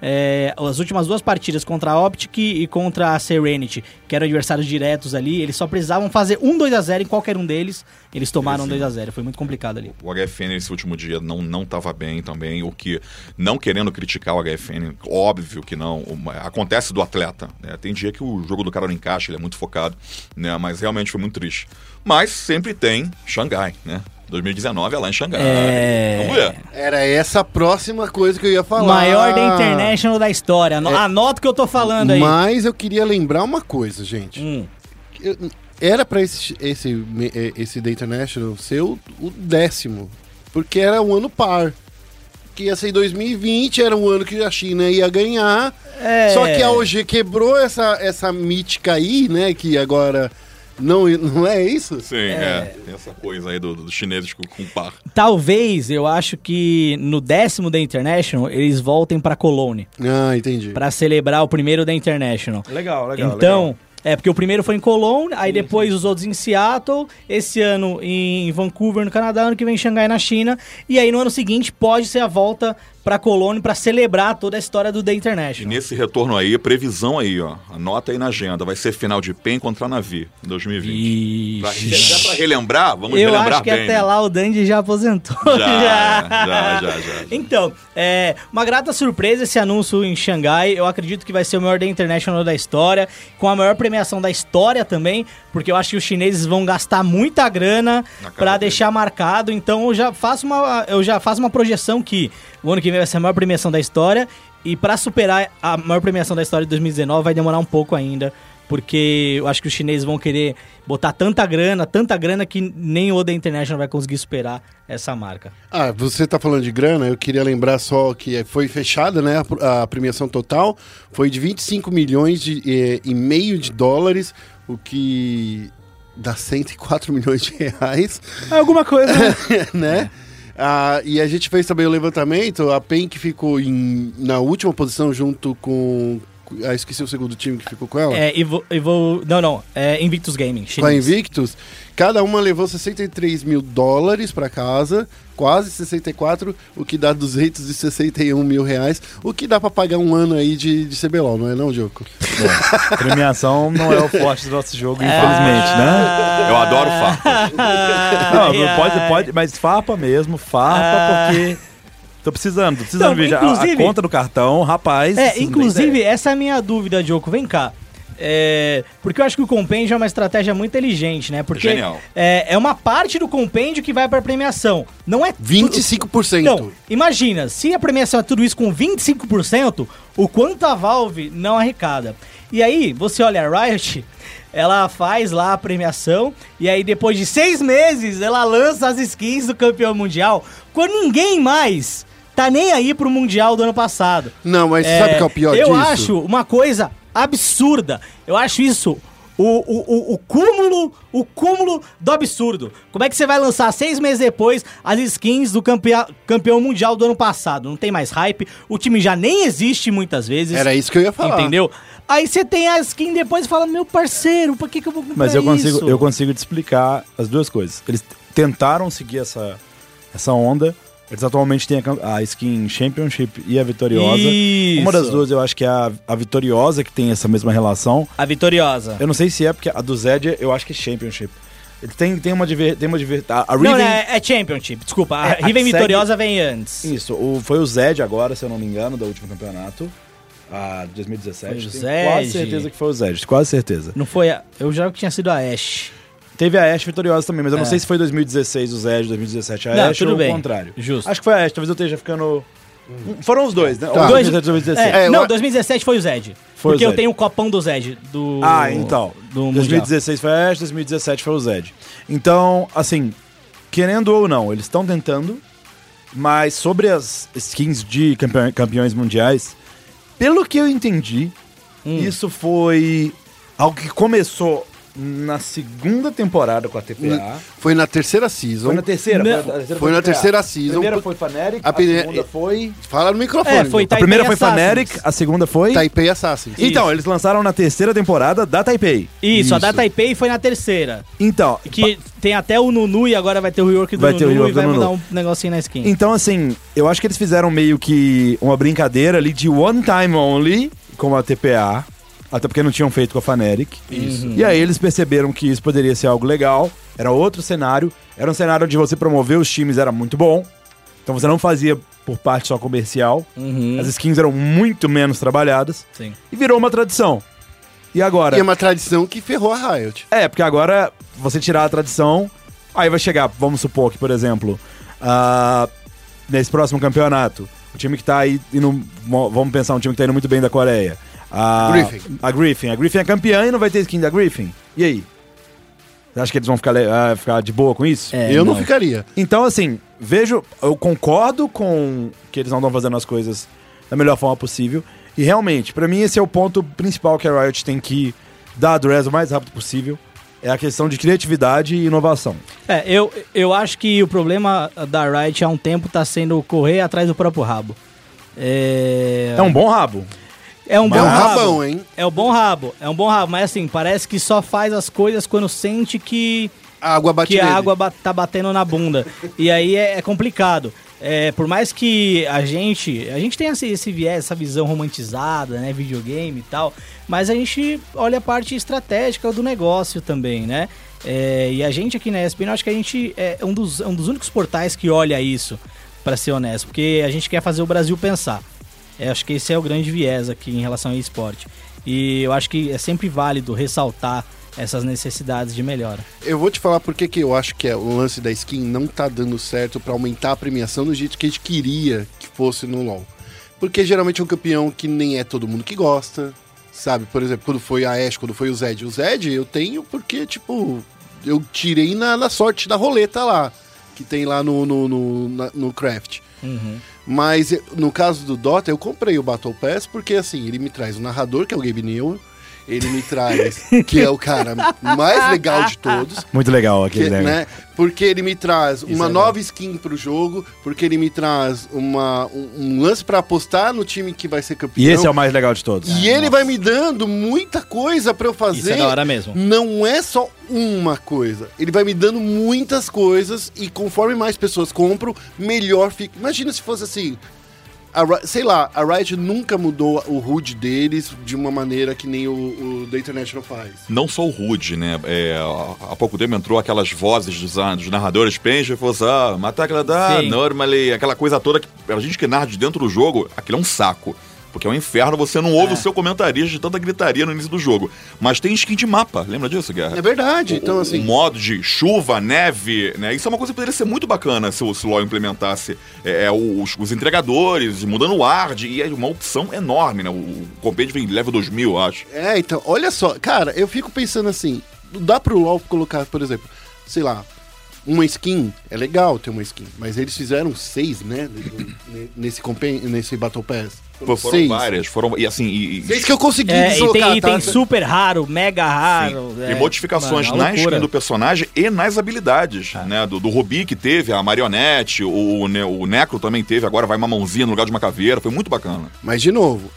É, as últimas duas partidas contra a Optic e contra a Serenity, que eram adversários diretos ali, eles só precisavam fazer um 2 a 0 em qualquer um deles. Eles tomaram Sim. 2 a 0 foi muito complicado ali. O HFN nesse último dia não não estava bem também, o que não querendo criticar o HFN, óbvio que não, acontece do atleta, né? Tem dia que o jogo do cara não encaixa, ele é muito focado, né? Mas realmente foi muito triste. Mas sempre tem Xangai, né? 2019 é lá em Xangai. É. Vamos ver. Era essa a próxima coisa que eu ia falar. Maior da International da história. Ano- Anota o que eu tô falando aí. Mas eu queria lembrar uma coisa, gente. Hum. Eu- era pra esse, esse, esse The International ser o, o décimo. Porque era um ano par. Que ia ser em 2020, era um ano que a China ia ganhar. É. Só que a OG quebrou essa, essa mítica aí, né? Que agora não, não é isso? Sim, é. Tem essa coisa aí dos do chineses com, com par. Talvez, eu acho que no décimo da International, eles voltem pra Cologne. Ah, entendi. Pra celebrar o primeiro da International. Legal, legal. então, legal. é porque o primeiro foi em Cologne, aí depois os outros em Seattle, esse ano em Vancouver, no Canadá, ano que vem em Xangai, na China, e aí no ano seguinte pode ser a volta pra Cologne pra celebrar toda a história do The E International. nesse retorno aí, previsão aí, ó. Anota aí na agenda. Vai ser final de PEN contra Navi em 2020. Pra, já pra relembrar, vamos Eu relembrar acho que bem. até né? lá o Dandy já aposentou. Já, já, já, já, já. Então, é uma grata surpresa esse anúncio em Xangai. Eu acredito que vai ser o maior Day International da história, com a maior premiação da história também, porque eu acho que os chineses vão gastar muita grana deles. deixar marcado. Então, eu já faço uma eu já faço uma projeção que o ano que vem vai ser a maior premiação da história e pra superar a maior premiação da história de 2019 vai demorar um pouco ainda. Porque eu acho que os chineses vão querer botar tanta grana, tanta grana que nem o The International vai conseguir superar essa marca. Ah, você tá falando de grana, eu queria lembrar só que foi fechada, né, a pr- a, premiação total foi de 25 milhões de, eh, e meio de dólares, o que dá 104 milhões de reais, É alguma coisa. né? Ah, e a gente fez também o levantamento. A PEN que ficou em, na última posição junto com. Ah, esqueci o segundo time que ficou com ela. É, Evo, Evo, não, não, é Invictus Gaming. com a chinês. Invictus. Cada uma levou 63 mil dólares pra casa, quase 64, o que dá 261 mil reais, o que dá pra pagar um ano aí de, de CBLOL, não é não, Diogo? Bom, premiação não é o forte do nosso jogo, infelizmente, né? Eu adoro farpas. Não, pode, pode, mas farpa mesmo, farpa, Ah. porque. Tô precisando, tô precisando Não, ver já a- a, conta do cartão, rapaz. É, não inclusive, essa é a minha dúvida, Diogo. Vem cá. É, porque eu acho que o compêndio é uma estratégia muito inteligente, né? Porque Genial. É, é uma parte do compêndio que vai pra premiação. Não é 25%. Então, imagina, se a premiação é tudo isso com 25%, o quanto a Valve não arrecada. E aí, você olha a Riot, ela faz lá a premiação, e aí depois de seis meses, ela lança as skins do campeão mundial, quando ninguém mais tá nem aí pro mundial do ano passado. Não, mas sabe o que é o pior eu disso? acho uma coisa absurda. Eu acho isso o, o, o, o cúmulo, o cúmulo do absurdo. Como é que você vai lançar seis meses depois as skins do campeão, campeão mundial do ano passado? Não tem mais hype, o time já nem existe muitas vezes. Era isso que eu ia falar. Entendeu? Aí você tem a skin depois e fala, meu parceiro, por que, que eu vou comprar Mas eu consigo, isso? eu consigo te explicar as duas coisas. Eles tentaram seguir essa, essa onda. Eles atualmente têm a, a skin Championship e a Vitoriosa. Isso. Uma das duas eu acho que é a, a Vitoriosa que tem essa mesma relação. A vitoriosa. Eu não sei se é porque a do Zed eu acho que é Championship. Ele tem, tem uma diver, tem uma diver, a, a Não, Riven, né, é Championship, desculpa. A É, a Riven segue- Vitoriosa vem antes. Isso, o, foi o Zed agora, se eu não me engano, do último campeonato. A de 2017. Foi o Tenho Zed. Quase certeza que foi o Zed, quase certeza. Não foi a... Eu já que tinha sido a Ashe. Teve a Ashe vitoriosa também, mas eu não É. sei se foi 2016 o Zed, 2017 a Não, tudo ou bem. o contrário. Justo. Acho que foi a Ashe, talvez eu esteja ficando... Foram os dois, né? Tá. O Dois- 2017 2016. É, É, não, eu- 2017 foi o Zed. Foi o porque eu Zed. tenho o copão do Zed. Do, Ah, então. Do mundial. 2016 foi a Ashe, 2017 foi o Zed. Então, assim, querendo ou não, eles estão tentando, mas sobre as skins de campe- campeões mundiais, pelo que eu entendi, Hum. isso foi algo que começou na segunda temporada com a TPA. Foi na terceira season. Foi na terceira? Não. a terceira Foi na terceira A season. primeira foi Fnatic, A a, segunda foi... Fala no microfone. É, foi. A primeira foi Assassins. Fnatic, a segunda foi... Taipei Assassins. Então, eles lançaram na terceira temporada da Taipei. Isso, a Isso. da Taipei foi na terceira. Então, Que tem até o Nunu e agora vai ter o rework do Vai ter o Nunu rework e vai mudar Nunu. um negocinho na skin. Então, assim, eu acho que eles fizeram meio que uma brincadeira ali de one time only com a TPA. Até porque não tinham feito com a Fnatic. Isso. E aí eles perceberam que isso poderia ser algo legal. Era outro cenário. Era um cenário onde você promover os times era muito bom. Então você não fazia por parte só comercial. Uhum, As skins eram muito menos trabalhadas. sim. E virou uma tradição. E agora? E é uma tradição que ferrou a Riot. É, porque agora você tirar a tradição, aí vai chegar, vamos supor que, por exemplo, ah, nesse próximo campeonato, o time que tá aí indo, mo- vamos pensar um time que tá indo muito bem da Coreia. A Griffin. A Griffin. A Griffin é campeã e não vai ter skin da Griffin. E aí? Você acha que eles vão ficar, ah, ficar de boa com isso? É, eu não. ficaria. Então, assim, vejo, eu concordo com que eles não estão fazendo as coisas da melhor forma possível. E realmente, pra mim, esse é o ponto principal que a Riot tem que dar a dress o mais rápido possível. É a questão de criatividade e inovação. É, eu, eu acho que o problema da Riot há um tempo tá sendo correr atrás do próprio rabo. É, É um bom rabo. É um É bom rabo. rabão, hein? É um bom rabo, é um bom rabo, mas assim, parece que só faz as coisas quando sente que, A água bate que a nele. água ba- tá batendo na bunda. e aí é, é complicado. É, por mais que a gente. A gente tem esse, esse viés, essa visão romantizada, né? Videogame e tal. Mas a gente olha a parte estratégica do negócio também, né? É, e a gente aqui na ESPN, acho que a gente é um dos, é um dos únicos portais que olha isso, pra ser honesto. Porque a gente quer fazer o Brasil pensar. É, acho que esse é o grande viés aqui em relação ao esporte. E eu acho que é sempre válido ressaltar essas necessidades de melhora. Eu vou te falar por que eu acho que é, o lance da skin não tá dando certo pra aumentar a premiação do jeito que a gente queria que fosse no LoL. Porque geralmente é um campeão que nem é todo mundo que gosta, sabe? Por exemplo, quando foi a Ashe, quando foi o Zed. O Zed eu tenho porque, tipo, eu tirei na, na sorte da roleta lá, que tem lá no, no, no, na- no craft. Mas no caso do Dota, eu comprei o Battle Pass porque, assim, ele me traz o narrador, que é o Gabe Newell, ele me traz, que é o cara mais legal de todos. Muito legal que- aquele né? né? Porque ele me traz uma é nova skin pro jogo, porque ele me traz uma, um, um lance pra apostar no time que vai ser campeão. E esse é o mais legal de todos. E ele vai me dando muita coisa pra eu fazer. Isso é da hora mesmo. Não é só uma coisa. Ele vai me dando muitas coisas e conforme mais pessoas compram, melhor fica. Imagina se fosse assim. A sei lá, a Riot nunca mudou o HUD deles de uma maneira que nem o, o The International faz. Não só o Rude, né? É, há pouco tempo entrou aquelas vozes dos, dos narradores Penge e falou assim: ah, matar aquela da normally, aquela coisa toda que a gente que narra de dentro do jogo, aquilo é um saco. Porque é um inferno, você não ouve o seu comentarista de tanta gritaria no início do jogo. Mas tem skin de mapa, lembra disso, Guerra? É verdade, O- então assim. O modo de chuva, neve, né? Isso é uma coisa que poderia ser muito bacana se o, LoL implementasse é, é, os, os entregadores, mudando o ARD, e é uma opção enorme, né? O, o compêndio vem level 2000, eu acho. É, então, olha só, cara, eu fico pensando assim, dá pro LoL colocar, por exemplo, sei lá, uma skin, é legal ter uma skin, mas eles fizeram seis, né, nesse, nesse Battle Pass. Foram seis. várias, foram. E assim, e, e- Seis que eu consegui É, e deslocar, tem item tá? super raro, mega raro. Sim. é, e modificações mano, uma na loucura. skin do personagem e nas habilidades, né? Do, do Rubi que teve, a marionete, o, o, Ne- o Necro também teve, agora vai uma mãozinha no lugar de uma caveira, foi muito bacana. Mas, de novo,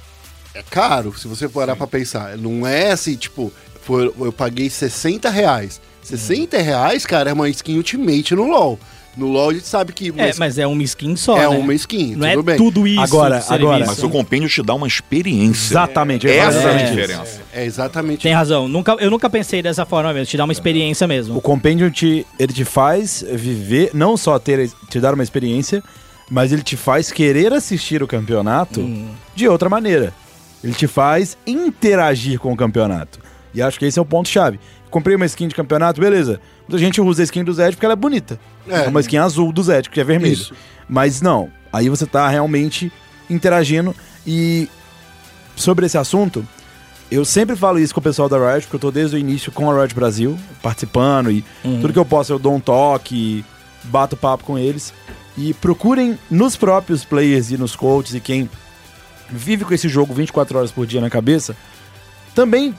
é caro, se você parar pra pensar. Não é assim, tipo, foi- eu paguei 60 reais. 60 reais, cara, é uma skin Ultimate no LoL. No LoL a gente sabe que... É, mas é uma skin só. É né? uma skin, Não tudo é bem. tudo isso. Agora- agora- Mas o compêndio te dá uma experiência. Exatamente. falar Essa é a exatamente isso. diferença. É exatamente Tem razão. Nunca, eu nunca pensei dessa forma mesmo. Te dá uma experiência O mesmo. Compendium te, ele te faz viver, não só ter, te dar uma experiência, mas ele te faz querer assistir o campeonato Hum. de outra maneira. Ele te faz interagir com o campeonato. E acho que esse é o ponto-chave. Comprei uma skin de campeonato, beleza. Muita gente usa a skin do Zed porque ela é bonita. É. É, uma skin azul do Zed, que é vermelho. Isso. Mas não, aí você tá realmente interagindo. E sobre esse assunto, eu sempre falo isso com o pessoal da Riot, porque eu tô desde o início com a Riot Brasil, participando e tudo que eu posso eu dou um toque, bato papo com eles. E procurem nos próprios players e nos coaches e quem vive com esse jogo 24 horas por dia na cabeça, também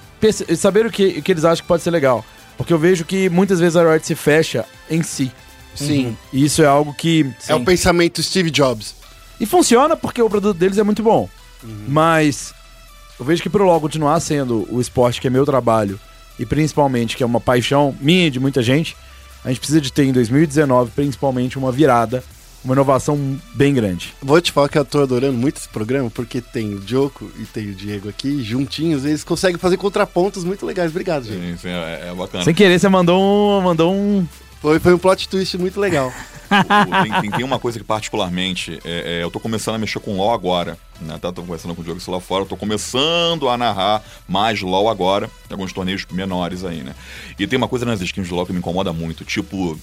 saber o que, o que eles acham que pode ser legal. Porque eu vejo que muitas vezes a Riot se fecha em si. Sim. E isso é algo que. É o pensamento Steve Jobs. E funciona porque o produto deles é muito bom. Mas eu vejo que pro LoL continuar sendo o esporte que é meu trabalho e principalmente que é uma paixão minha e de muita gente, a gente precisa de ter em 2019 principalmente uma virada, uma inovação bem grande. Vou te falar que eu tô adorando muito esse programa, porque tem o Diogo e tem o Diego aqui, juntinhos, eles conseguem fazer contrapontos muito legais. Obrigado, gente. Sim, sim, é, é bacana. Sem querer, você mandou um. Mandou um. Foi, foi um plot twist muito legal. Tem, tem- tem uma coisa que particularmente, é, é, eu tô começando a mexer com LoL agora, né? Tá, tô conversando com o Diogo isso lá fora, eu tô começando a narrar mais LoL agora, alguns torneios menores aí, né? E tem uma coisa nas skins do LoL que me incomoda muito, tipo...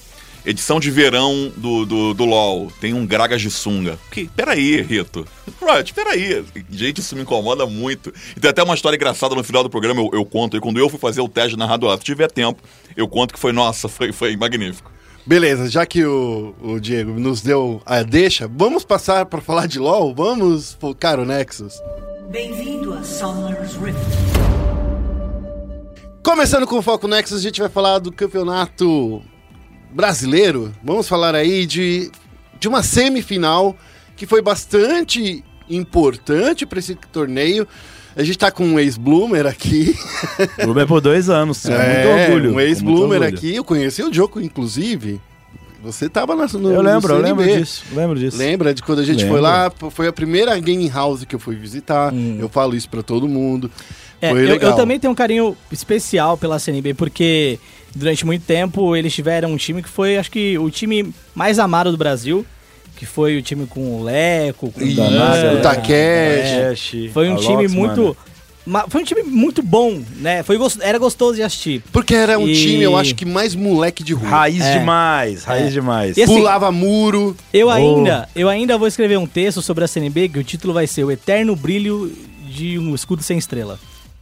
Edição de verão do, do, do LoL, tem um Gragas de sunga. Que, peraí, Rito. Riot, peraí. Gente, isso me incomoda muito. E tem até uma história engraçada no final do programa, eu, eu conto. E quando eu fui fazer o teste de narrador, se tiver tempo, eu conto que foi, nossa, foi, foi magnífico. Beleza, já que o, o Diego nos deu a deixa, vamos passar pra falar de LoL? Vamos focar o Nexus. Bem-vindo a Summer's Rift. Começando com o Foco Nexus, a gente vai falar do campeonato brasileiro. Vamos falar aí de, de uma semifinal que foi bastante importante para esse torneio. A gente tá com um ex-bloomer aqui. É por dois anos. É, muito orgulho. um com ex-bloomer aqui. Eu conheci o Diogo, inclusive. Você tava na, no Eu lembro, no eu lembro disso. Lembro disso. Lembra de quando a gente Lembro. foi lá? Foi a primeira game house que eu fui visitar. Eu falo isso pra todo mundo. É, eu, eu também tenho um carinho especial pela CNB, porque durante muito tempo eles tiveram um time que foi, acho que, o time mais amado do Brasil, que foi o time com o Leco, com Isso, o Danada, o Takeshi. É, Foi um a time Lox, muito. mano. Foi um time muito bom, né? Foi, era gostoso de assistir. Porque era um E- time, eu acho que mais moleque de rua. Raiz É. demais, raiz É. demais. E assim, Pulava muro. Eu Oh. ainda, eu ainda vou escrever um texto sobre a CNB, que o título vai ser O Eterno Brilho de um Escudo Sem Estrela.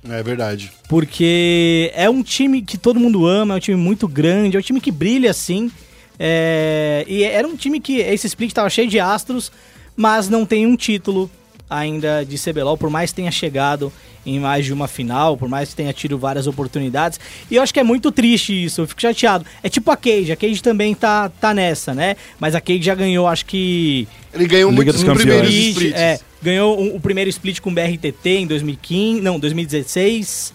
É verdade. Porque é um time que todo mundo ama, é um time muito grande, é um time que brilha assim. é, e era um time que esse split tava cheio de astros, mas não tem um título ainda de CBLOL, por mais que tenha chegado em mais de uma final, por mais que tenha tido várias oportunidades. E eu acho que é muito triste isso, eu fico chateado. É tipo a Cage, a Cage também tá, tá nessa, né? Mas a Cage já ganhou, acho que Ele ganhou Liga muito dos no primeiro Campeões. split, split. é, ganhou um- o primeiro split com BRTT em 2015, não, 2016,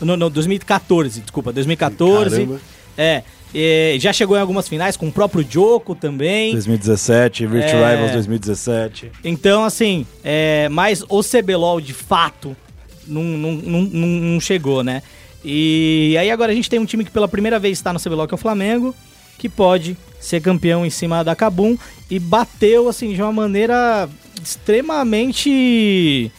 não, não, 2014, desculpa, 2014. Caramba. É, é, já chegou em algumas finais com o próprio Joko também. 2017, Rich É. Rivals 2017. Então, assim, é, mas o CBLOL de fato não, não, não, não, não chegou, né? E aí agora a gente tem um time que pela primeira vez está no CBLOL, que é o Flamengo, que pode ser campeão em cima da Kabum e bateu, assim, de uma maneira extremamente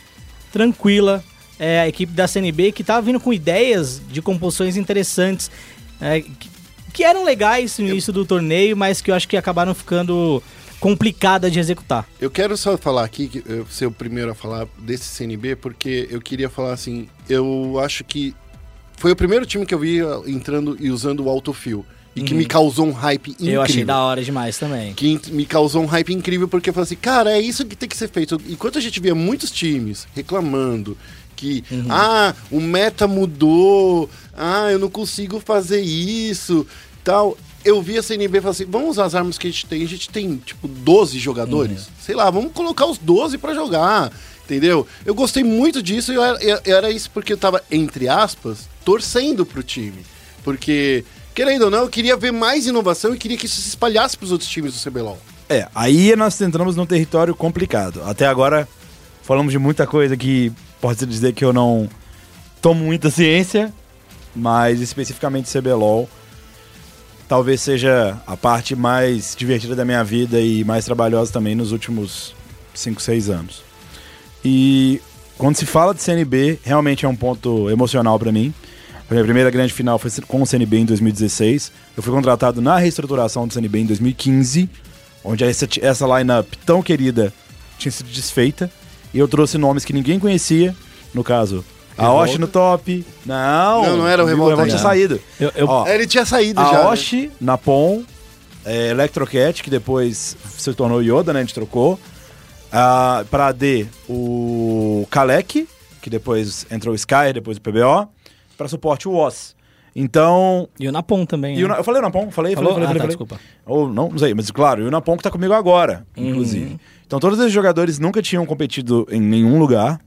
tranquila é, a equipe da CNB, que tava vindo com ideias de composições interessantes, é, que, que eram legais no início do torneio, mas que eu acho que acabaram ficando complicada de executar. Eu quero só falar aqui, que eu ser o primeiro a falar desse CNB, porque eu queria falar assim, eu acho que foi o primeiro time que eu vi ah, entrando e usando o autofill. E que me causou um hype incrível. Eu achei da hora demais também. que me causou um hype incrível porque eu falei assim, cara, é isso que tem que ser feito. Enquanto a gente via muitos times reclamando que, ah, o meta mudou, ah, eu não consigo fazer isso, tal. Eu vi a CNB e falei assim, vamos usar as armas que a gente tem. A gente tem, tipo, 12 jogadores. Sei lá, vamos colocar os 12 pra jogar, entendeu? Eu gostei muito disso e era, era isso porque eu tava, entre aspas, torcendo pro time. Porque, querendo ou não, eu queria ver mais inovação e queria que isso se espalhasse pros outros times do CBLOL. É, aí nós entramos num território complicado. Até agora falamos de muita coisa que pode dizer que eu não tomo muita ciência, mas especificamente CBLOL talvez seja a parte mais divertida da minha vida e mais trabalhosa também nos últimos 5, 6 anos. E quando se fala de CNB, realmente é um ponto emocional pra mim. A minha primeira grande final foi com o CNB em 2016. Eu fui contratado na reestruturação do CNB em 2015, onde essa, essa lineup tão querida tinha sido desfeita. E eu trouxe nomes que ninguém conhecia, no caso, a Revolta? Osh no top. Não, Não, não era o Revolta Revolta tinha saído. Eu- eu- Ó, ele tinha saído a já. né? Osh, Napon, é, Electrocat, que depois se tornou Yoda, né? A gente trocou. Ah, pra AD, o Kalek, que depois entrou o Sky, depois o PBO. Pra suporte, o Oz. Então. E o Napon também. E o né? Eu falei o Napon? Falei, Falou? falei, falei, Ah, tá, falei. desculpa. Ou não, não sei, mas claro, e o Napon que tá comigo agora, Uhum. inclusive. Então todos esses jogadores nunca tinham competido em nenhum lugar.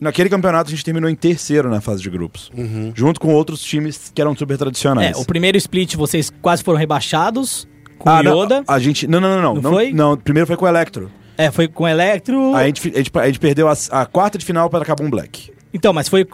E naquele campeonato a gente terminou em terceiro na fase de grupos. Junto com outros times que eram super tradicionais. É, o primeiro split vocês quase foram rebaixados com Ah, o não, Yoda. a gente. Não, não, não, não. Não foi? Não, primeiro foi com o Electro. É, foi com o Electro. Aí a gente, a gente, a gente perdeu a, a quarta de final para Cabum Black. Então, mas foi.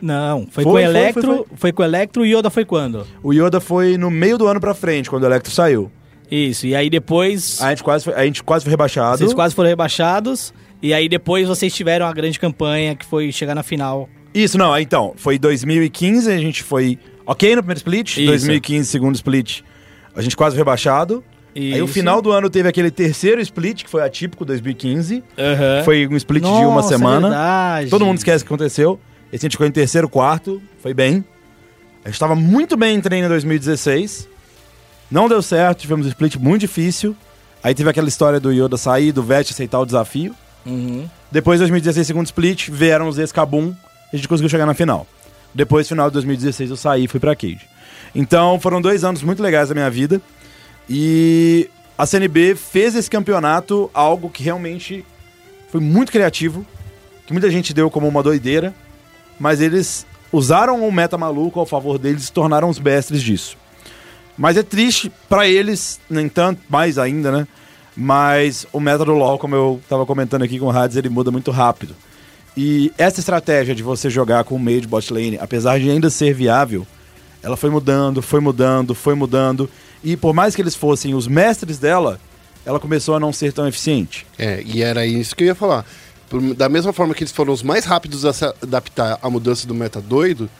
Não, foi, Foi, com o foi, Electro. foi, Foi, com o Electro e Yoda foi quando? O Yoda foi no meio do ano pra frente, quando o Electro saiu. Isso, e aí depois. A gente quase foi, a gente quase foi rebaixado. Vocês quase foram rebaixados. E aí depois vocês tiveram a grande campanha que foi chegar na final. Isso, não, então. Foi 2015, a gente foi ok no primeiro split. Isso. 2015, segundo split, a gente quase foi rebaixado. Aí o Isso. final do ano teve aquele terceiro split, que foi atípico 2015. Aham. Foi um split de uma Nossa, semana. verdade. Todo mundo esquece o que aconteceu. Esse a gente ficou em terceiro, quarto. Foi bem. A gente tava muito bem em treino em 2016. Não deu certo, tivemos um split muito difícil. Aí teve aquela história do Yoda sair, do Vest aceitar o desafio. Uhum. Depois, 2016, segundo split, vieram os ex-Kabum. A gente conseguiu chegar na final. Depois, final de 2016, eu saí e fui pra Cage. Então, foram dois anos muito legais da minha vida. E a CNB fez esse campeonato algo que realmente foi muito criativo. Que muita gente deu como uma doideira. Mas eles usaram o meta maluco ao favor deles e se tornaram os mestres disso. Mas é triste pra eles, nem tanto, mais ainda, né? Mas o meta do LoL, como eu tava comentando aqui com o Hades, ele muda muito rápido. E essa estratégia de você jogar com o meio de bot lane, apesar de ainda ser viável, ela foi mudando, foi mudando, foi mudando. E por mais que eles fossem os mestres dela, ela começou a não ser tão eficiente. É, e era isso que eu ia falar. Da mesma forma que eles foram os mais rápidos a se adaptar à mudança do meta doido,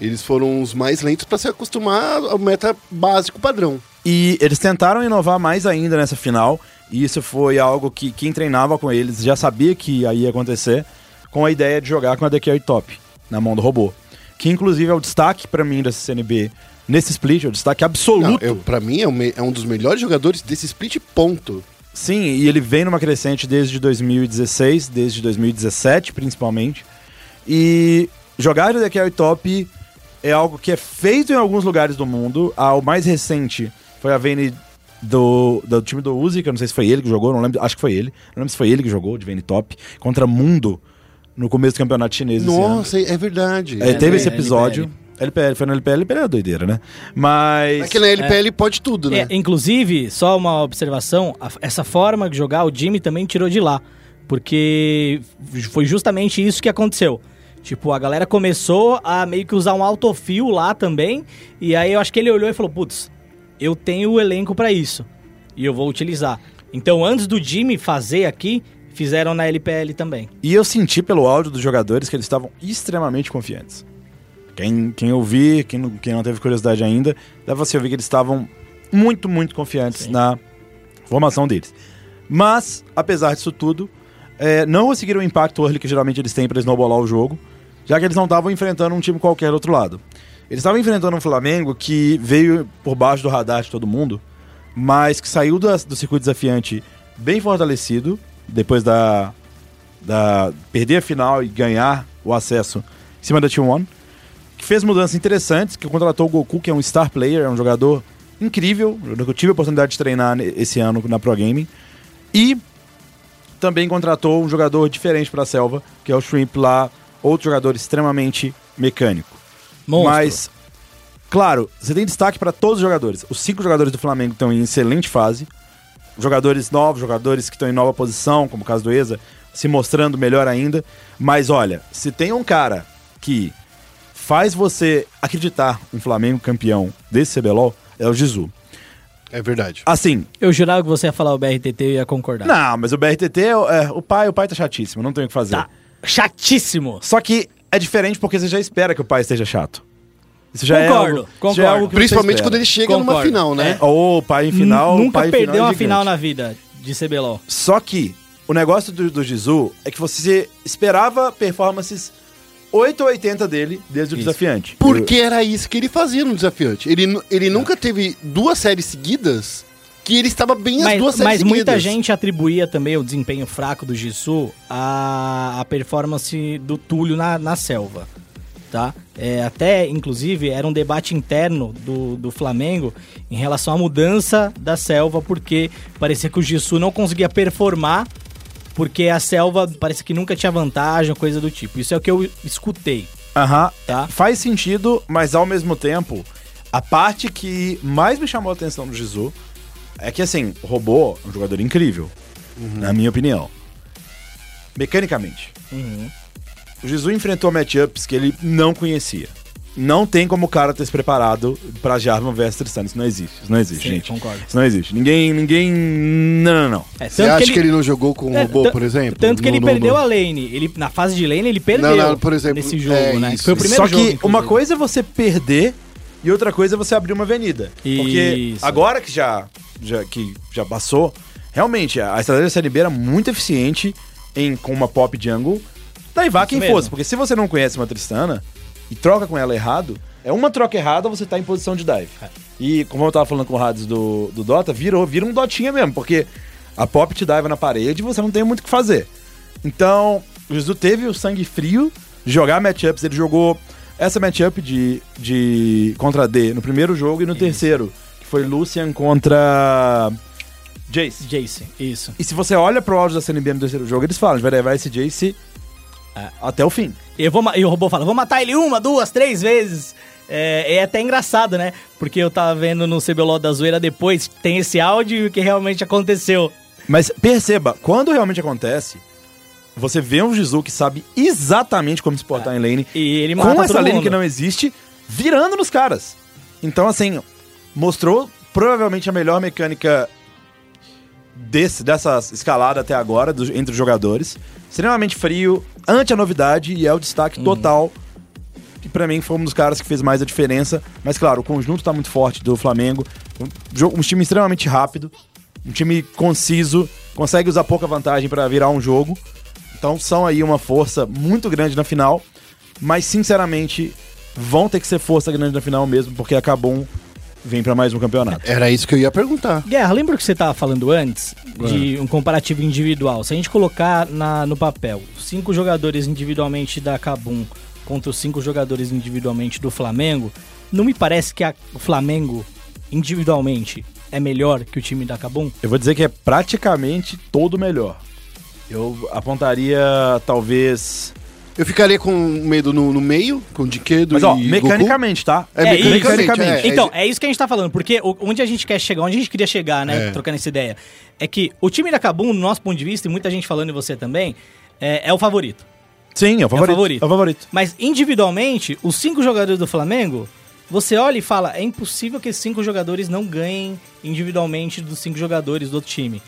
eles foram os mais lentos para se acostumar ao meta básico padrão. E eles tentaram inovar mais ainda nessa final. E isso foi algo que quem treinava com eles já sabia que ia acontecer, com a ideia de jogar com a The Carry Top na mão do robô. Que inclusive é o destaque pra mim dessa CNB nesse split, é o destaque absoluto. pra mim é, me- é um dos melhores jogadores desse split, ponto. Sim, e ele vem numa crescente desde 2016, desde 2017 principalmente. E jogar de Kelly Top é algo que é feito em alguns lugares do mundo. Ah, o mais recente foi a Vayne do, do time do Uzi, que eu não sei se foi ele que jogou, não lembro, acho que foi ele. Não lembro se foi ele que jogou de Vayne Top contra Mundo no começo do campeonato chinês esse ano. Nossa, é verdade. É, teve é, esse episódio. LPL, foi no LPL, LPL é doideira, né? Mas. É que na LPL pode tudo, né? É, inclusive, só uma observação, a- essa forma de jogar o Jimmy também tirou de lá. Porque foi justamente isso que aconteceu. Tipo, a galera começou a meio que usar um autofil lá também. E aí eu acho que ele olhou e falou: Putz, eu tenho o elenco pra isso. E eu vou utilizar. Então, antes do Jimmy fazer aqui, fizeram na LPL também. E eu senti pelo áudio dos jogadores que eles estavam extremamente confiantes. Quem, quem ouvir, quem não, quem não teve curiosidade ainda, dá pra você ouvir que eles estavam muito, muito confiantes Sim. na formação deles. Mas, apesar disso tudo, é, não conseguiram o impacto early que geralmente eles têm pra snowballar o jogo, já que eles não estavam enfrentando um time qualquer do outro lado. Eles estavam enfrentando um Flamengo que veio por baixo do radar de todo mundo, mas que saiu do, do circuito desafiante bem fortalecido, depois da, da perder a final e ganhar o acesso em cima da T1, que fez mudanças interessantes, que contratou o Goku, que é um star player, é um jogador incrível, eu tive a oportunidade de treinar esse ano na Pro Gaming, e também contratou um jogador diferente para a selva, que é o Shrimp lá, outro jogador extremamente mecânico. Monstro. Mas, claro, você tem destaque para todos os jogadores. Os cinco jogadores do Flamengo estão em excelente fase. Jogadores novos, jogadores que estão em nova posição, como o caso do Eza, se mostrando melhor ainda. Mas olha, se tem um cara que faz você acreditar um Flamengo campeão desse CBLOL, é o Gizu. É verdade. Assim, Eu jurava que você ia falar o BRTT e ia concordar. não, mas o BRTT, é, é, o pai, o pai tá chatíssimo, não tem o que fazer. Tá. Chatíssimo. Só que é diferente porque você já espera que o pai esteja chato. Isso já Concordo, é algo, isso já é concordo. algo Principalmente quando ele chega numa Concordo. final, né? Ou o pai em final. Nunca o pai em perdeu final é uma gigante. final na vida de CBLOL. Só que o negócio do, do Jizu é que você esperava performances 8 ou 80 dele desde o Isso. desafiante. Porque era isso que ele fazia no desafiante. Ele, ele nunca teve duas séries seguidas que ele estava bem as Mas, duas séries mas seguidas. muita gente atribuía também o desempenho fraco do Jisoo à, à performance do Túlio na, na selva. Tá? É, até, inclusive, era um debate interno do, do Flamengo em relação à mudança da selva, porque parecia que o Jisoo não conseguia performar, porque a selva parecia que nunca tinha vantagem, coisa do tipo. Isso é o que eu escutei. Aham, Tá. faz sentido, mas ao mesmo tempo, a parte que mais me chamou a atenção do Jizu é que, assim, o robô é um jogador incrível, na minha opinião. Mecanicamente. O Jizu enfrentou matchups que ele não conhecia. Não tem como o cara ter se preparado pra Jarvan versus Tristan. Isso não existe. Isso não existe, Sim, gente. concordo. Isso não existe. Ninguém. Ninguém. Não, não, não. É, Você acha que ele... não jogou com o É, robô, por exemplo? Tanto que No- ele no- perdeu no- a lane. Ele, na fase de lane, ele perdeu Não, não, por exemplo, nesse jogo, é né? isso. Foi o primeiro Só jogo, que uma inclusive. coisa é você perder e outra coisa é você abrir uma avenida. Porque Isso. agora que já, já, que já passou, realmente a estratégia da Série B era muito eficiente em, com uma pop jungle. Daí vá quem mesmo. fosse. Porque se você não conhece uma Tristana e troca com ela errado, é uma troca errada você tá em posição de dive. É. E como eu tava falando com o Hades do, do Dota, virou, vira um Dotinha mesmo, porque a pop te dive na parede e você não tem muito o que fazer. Então, o Jesus teve o sangue frio de jogar matchups. Ele jogou essa matchup de, de contra D no primeiro jogo e no terceiro, que foi Lucian contra Jace. Jace, isso. E se você olha pro áudio da CNB no terceiro jogo, eles falam, vai levar esse Jace É. até o fim. E, eu vou, e o robô fala, vou matar ele uma, duas, três vezes. É, é até engraçado, né? Porque eu tava vendo no CBLOL da zoeira depois, tem esse áudio e o que realmente aconteceu. Mas perceba, quando realmente acontece, você vê um Jizu que sabe exatamente como se portar em lane, E ele mata com essa lane mundo. que não existe, virando nos caras. Então, assim, mostrou provavelmente a melhor mecânica desse, dessa escalada até agora do- entre os jogadores. Extremamente frio, anti a novidade e é o destaque Uhum. total. Que pra mim foi um dos caras que fez mais a diferença. Mas claro, o conjunto tá muito forte do Flamengo. Um, um time extremamente rápido, um time conciso, consegue usar pouca vantagem pra virar um jogo. Então são aí uma força muito grande na final. Mas sinceramente, vão ter que ser força grande na final mesmo, porque acabou vem pra mais um campeonato. Era isso que eu ia perguntar. Guerra, lembra o que você tava falando antes de um comparativo individual? Se a gente colocar na, no papel cinco jogadores individualmente da Cabum contra os cinco jogadores individualmente do Flamengo, não me parece que a- o Flamengo individualmente é melhor que o time da Cabum? Eu vou dizer que é praticamente todo melhor. Eu apontaria, talvez. Eu ficaria com medo no, no meio, com Diquedo Mas, ó, e mecanicamente, tá? Goku. É, É isso. mecanicamente, é, Então, é, é isso que a gente tá falando, porque o- onde a gente quer chegar, onde a gente queria chegar, né, É. trocando essa ideia, é que o time da Cabum, no nosso ponto de vista, e muita gente falando e você também, é, é o favorito. Sim, é o favorito. favorito. É o favorito. Mas individualmente, os cinco jogadores do Flamengo, você olha e fala, é impossível que esses cinco jogadores não ganhem individualmente dos cinco jogadores do outro time.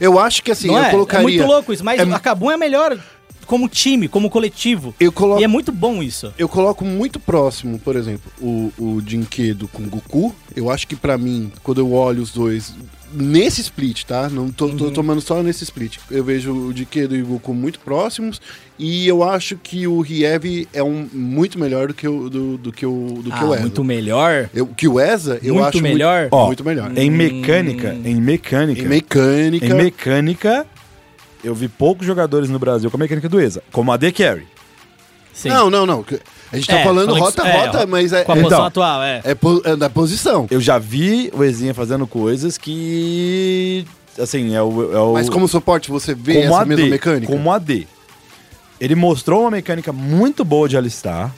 eu acho que assim, não eu é? colocaria... é muito louco isso, mas é- a Cabum é melhor como time, como coletivo. Eu coloco... E é muito bom isso. Eu coloco muito próximo, por exemplo, o, o Dinquedo com o Goku. Eu acho que pra mim, quando eu olho os dois nesse split, tá? Não tô, tô tomando só nesse split. Eu vejo o Dinquedo e o Goku muito próximos e eu acho que o Riev é um muito melhor do que o do, do que o do que Ah, o Eza. muito melhor. Eu, que o Eza, eu Muito acho melhor? muito, Ó, muito melhor. Em mecânica, em mecânica. Em mecânica, Em mecânica, eu vi poucos jogadores no Brasil com a mecânica do ESA, como a D Carry. Sim. Não, não, não. A gente tá É, falando falando rota que- é, rota, mas é Com a é, posição Então. atual, é. é, po- é da posição. Eu já vi o Ezinha fazendo coisas que. Assim, é o. É o Mas como suporte você vê essa AD, mesma mecânica? Como AD. Ele mostrou uma mecânica muito boa de alistar,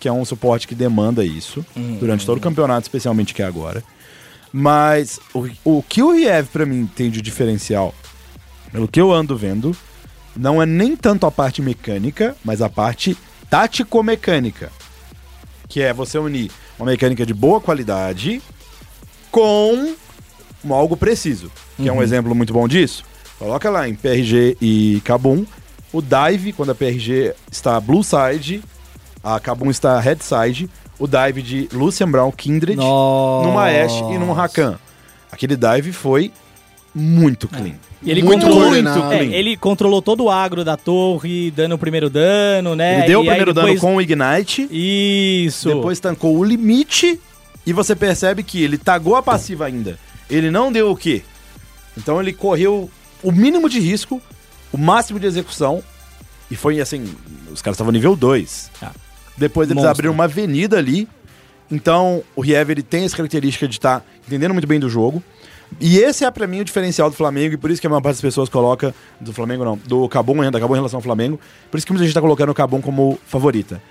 que é um suporte que demanda isso, Uhum. durante todo o campeonato, especialmente que é agora. Mas o, o que o Riev pra mim tem de diferencial, pelo que eu ando vendo, não é nem tanto a parte mecânica, mas a parte tático-mecânica. Que é você unir uma mecânica de boa qualidade com algo preciso. Que é um exemplo muito bom disso. Coloca lá em PRG e Kabum, o dive, quando a PRG está blue side, a Kabum está red side, o dive de Lucian Brown Kindred, Nossa. numa Ashe e num Rakan. Aquele dive foi muito clean. E ele Muito controlou, é, ele controlou todo o agro da torre, dando o primeiro dano, né? Ele deu o E aí primeiro dano depois- com o Ignite, Isso. depois tancou o limite e você percebe que ele tagou a passiva ainda. Ele não deu o quê? Então ele correu o mínimo de risco, o máximo de execução e foi assim, os caras estavam nível 2. Ah. Depois eles Monstro. abriram uma avenida ali. Então o Riev ele tem essa característica de estar entendendo muito bem do jogo. E esse é pra mim o diferencial do Flamengo e por isso que a maior parte das pessoas coloca do Flamengo não, do Cabum, da Cabum em relação ao Flamengo. Por isso que muita gente tá colocando o Cabum como favorita.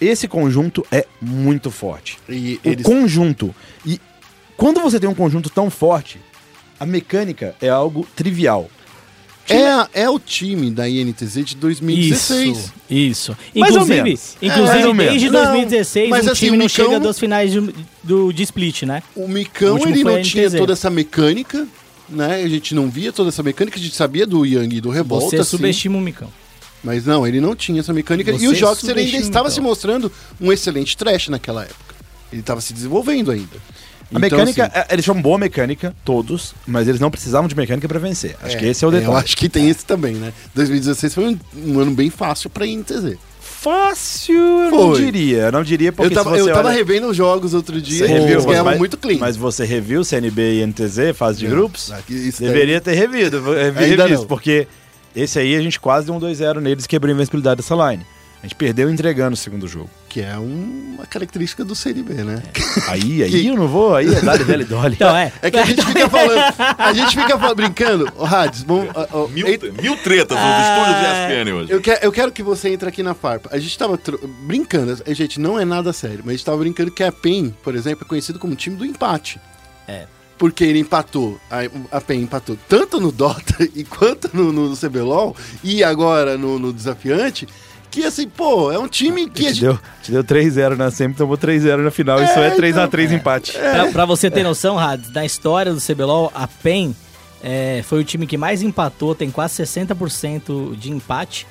Esse conjunto é muito forte. E O eles conjunto. E quando você tem um conjunto tão forte, a mecânica é algo trivial. É, a- é o time da INTZ de 2016. Isso, isso. Mais ou Inclusive, menos. inclusive ou desde menos. Não, 2016 mas o assim, time o não Micão- chega das finais de, do, de split, né? O O Micão, último ele não tinha toda essa mecânica, né? A gente não via toda essa mecânica, a gente sabia do Yang e do Revolta, Você assim, subestima o Micão. mas não, ele não tinha essa mecânica. Você e o Joxer ainda estava então. se mostrando um excelente trash naquela época. Ele estava se desenvolvendo ainda. A Então, mecânica, assim, é- eles chamam boa mecânica, todos, mas eles não precisavam de mecânica pra vencer. Acho que esse é o detalhe. Eu acho que tem esse também, né? 2016 foi um, um ano bem fácil pra INTZ. Fácil, eu não diria. Eu não diria porque Eu tava, eu tava olha- revendo os jogos outro dia Você e reviu, ganhavam mas- muito clean. Mas você reviu CNB e NTZ, fase de grupos? aqui- isso daí- Deveria ter revido, revisto, porque esse aí a gente quase deu um 2-0 neles e quebrou a invencibilidade dessa line. A gente perdeu entregando o segundo jogo. Que é um- uma característica do CNB, né? Aí, aí Que- eu não vou, aí é Dali, Dali, Dolly. Então, é. É que a gente fica falando, a gente fica fa- brincando, Hades, ó, Mil, ei- mil tretas nos estúdios ESPN hoje. eu, quero, eu quero que você entre aqui na farpa. A gente tava tro- brincando, a gente não é nada sério, mas a gente tava brincando que a PEN, por exemplo, é conhecido como time do empate. É. Porque ele empatou, a, a PEN empatou tanto no Dota e quanto no, no CBLOL e agora no, no Desafiante, que assim, pô, é um time que a Te gente, deu, te deu 3-0 na semi, tomou 3-0 na final. Isso é 3x3 empate. Pra, pra você ter noção, Rads, na história do CBLOL, a PEN é, foi o time que mais empatou, tem quase 60% de empate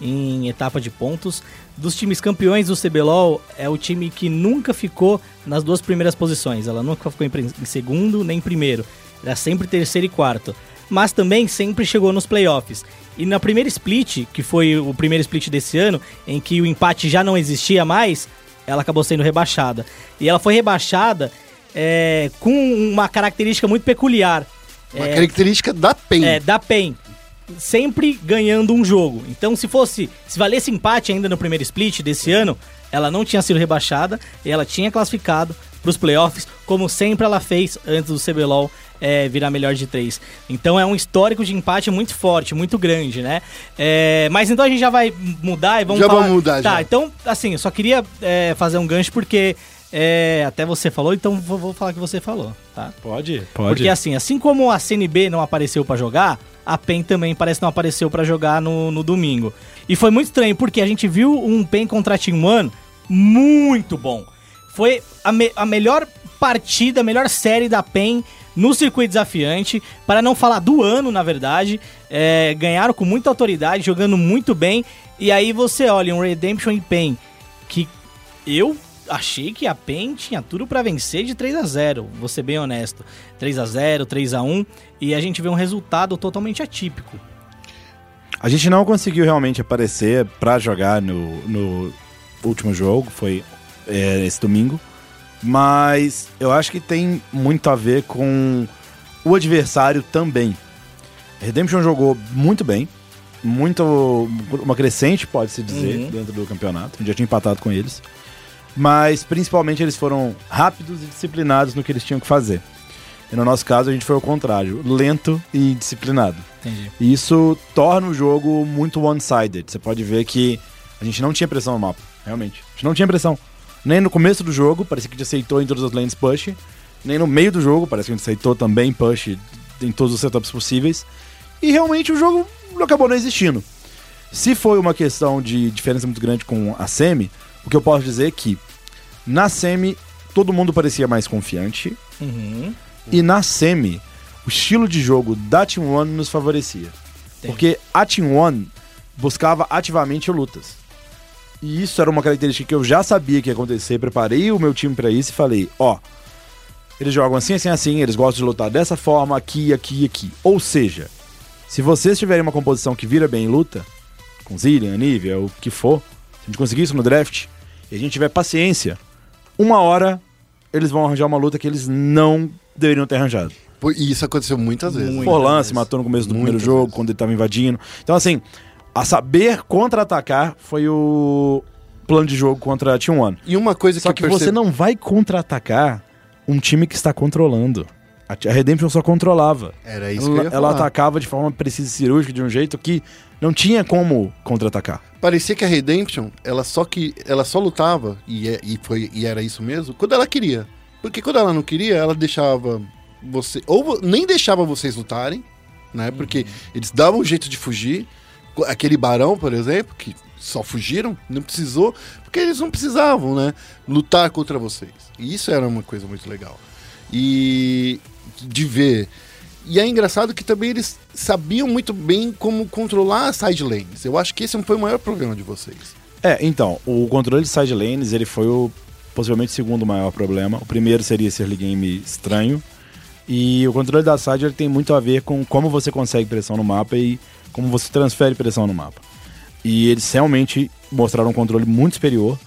em etapa de pontos. Dos times campeões do CBLOL, é o time que nunca ficou nas duas primeiras posições. Ela nunca ficou em, em segundo nem em primeiro. Era sempre terceiro e quarto. Mas também sempre chegou nos playoffs. E na primeira split, que foi o primeiro split desse ano, em que o empate já não existia mais, ela acabou sendo rebaixada. E ela foi rebaixada é, com uma característica muito peculiar. Uma É, característica da PEN. é, da PEN. Sempre ganhando um jogo. Então, se fosse. Se valesse empate ainda no primeiro split desse ano, ela não tinha sido rebaixada e ela tinha classificado para os playoffs, como sempre ela fez antes do CBLOL é, virar melhor de três. Então é um histórico de empate muito forte, muito grande, né? É, mas então a gente já vai mudar e vamos Já falar... vamos mudar, Tá, já. então, assim, eu só queria é, fazer um gancho porque é, até você falou, então vou, vou falar que você falou, tá? Pode? Pode. Porque assim, assim como a CNB não apareceu pra jogar, a PEN também parece não apareceu pra jogar no, no domingo. E foi muito estranho, porque a gente viu um PEN contra Team One muito bom. Foi a, me- a melhor partida, a melhor série da PEN no circuito desafiante, para não falar do ano, na verdade. É, ganharam com muita autoridade, jogando muito bem. E aí você olha um Redemption em PEN, que eu achei que a PEN tinha tudo pra vencer de 3 a 0 vou ser bem honesto. 3 a 0 3 a 1 e a gente vê um resultado totalmente atípico. A gente não conseguiu realmente aparecer pra jogar no, no último jogo, foi é, esse domingo. Mas eu acho que tem muito a ver com o adversário também. Redemption jogou muito bem, muito uma crescente, pode-se dizer, Uhum. dentro do campeonato. A gente já tinha empatado com eles. Mas principalmente eles foram rápidos e disciplinados no que eles tinham que fazer. E no nosso caso a gente foi ao contrário, lento e disciplinado. Entendi. E isso torna o jogo muito one-sided. Você pode ver que a gente não tinha pressão no mapa, realmente. A gente não tinha pressão. Nem no começo do jogo, parecia que a gente aceitou em todas as lanes push. Nem no meio do jogo, parece que a gente aceitou também push em todos os setups possíveis. E realmente o jogo acabou não existindo. Se foi uma questão de diferença muito grande com a Semi, o que eu posso dizer é que na Semi todo mundo parecia mais confiante. Uhum. E na Semi, o estilo de jogo da Team One nos favorecia. Porque a Team One buscava ativamente lutas. E isso era uma característica que eu já sabia que ia acontecer, preparei o meu time pra isso e falei, ó, eles jogam assim, assim, assim, eles gostam de lutar dessa forma, aqui, aqui e aqui. Ou seja, se vocês tiverem uma composição que vira bem em luta, com Zillion, Nivea, o que for, se a gente conseguir isso no draft, e a gente tiver paciência, uma hora eles vão arranjar uma luta que eles não deveriam ter arranjado. E isso aconteceu muitas vezes. Forlan se matou no começo do Muitas primeiro jogo, vezes. quando ele tava invadindo. Então, assim, a saber contra-atacar foi o plano de jogo contra a Team One. E uma coisa Só que, que você não vai contra-atacar um time que está controlando. A Redemption só controlava. Era isso que eu Ela, ia ela falar. atacava de forma precisa e cirúrgica, de um jeito que não tinha como contra-atacar. Parecia que a Redemption, ela só que ela só lutava e, é- e foi e era isso mesmo quando ela queria. Porque quando ela não queria, ela deixava você ou nem deixava vocês lutarem, né? Porque eles davam um jeito de fugir. Aquele barão, por exemplo, que só fugiram, não precisou, porque eles não precisavam, né? Lutar contra vocês. E isso era uma coisa muito legal. E de ver. E é engraçado que também eles sabiam muito bem como controlar as side lanes. Eu acho que esse foi o maior problema de vocês. É, então, o controle de side lanes, ele foi o possivelmente o segundo maior problema. O primeiro seria esse early game estranho. E o controle da side ele tem muito a ver com como você consegue pressão no mapa e como você transfere pressão no mapa. E eles realmente mostraram um controle muito superior,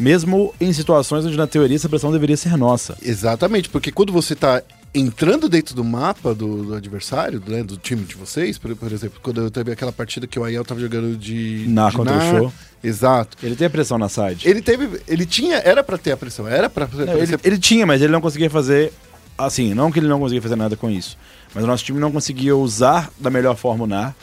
mesmo em situações onde na teoria essa pressão deveria ser nossa. Exatamente, porque quando você tá entrando dentro do mapa do, do adversário, né, do time de vocês, por, por exemplo, quando eu teve aquela partida que o Aiel tava jogando de. Na de contra o show. Exato. Ele tem a pressão na side. Ele teve. Ele tinha. Era pra ter a pressão, era Não, ele, ser- ele tinha, mas ele não conseguia fazer. Assim, não que ele não conseguia fazer nada com isso. Mas o nosso time não conseguia usar da melhor forma o NAR.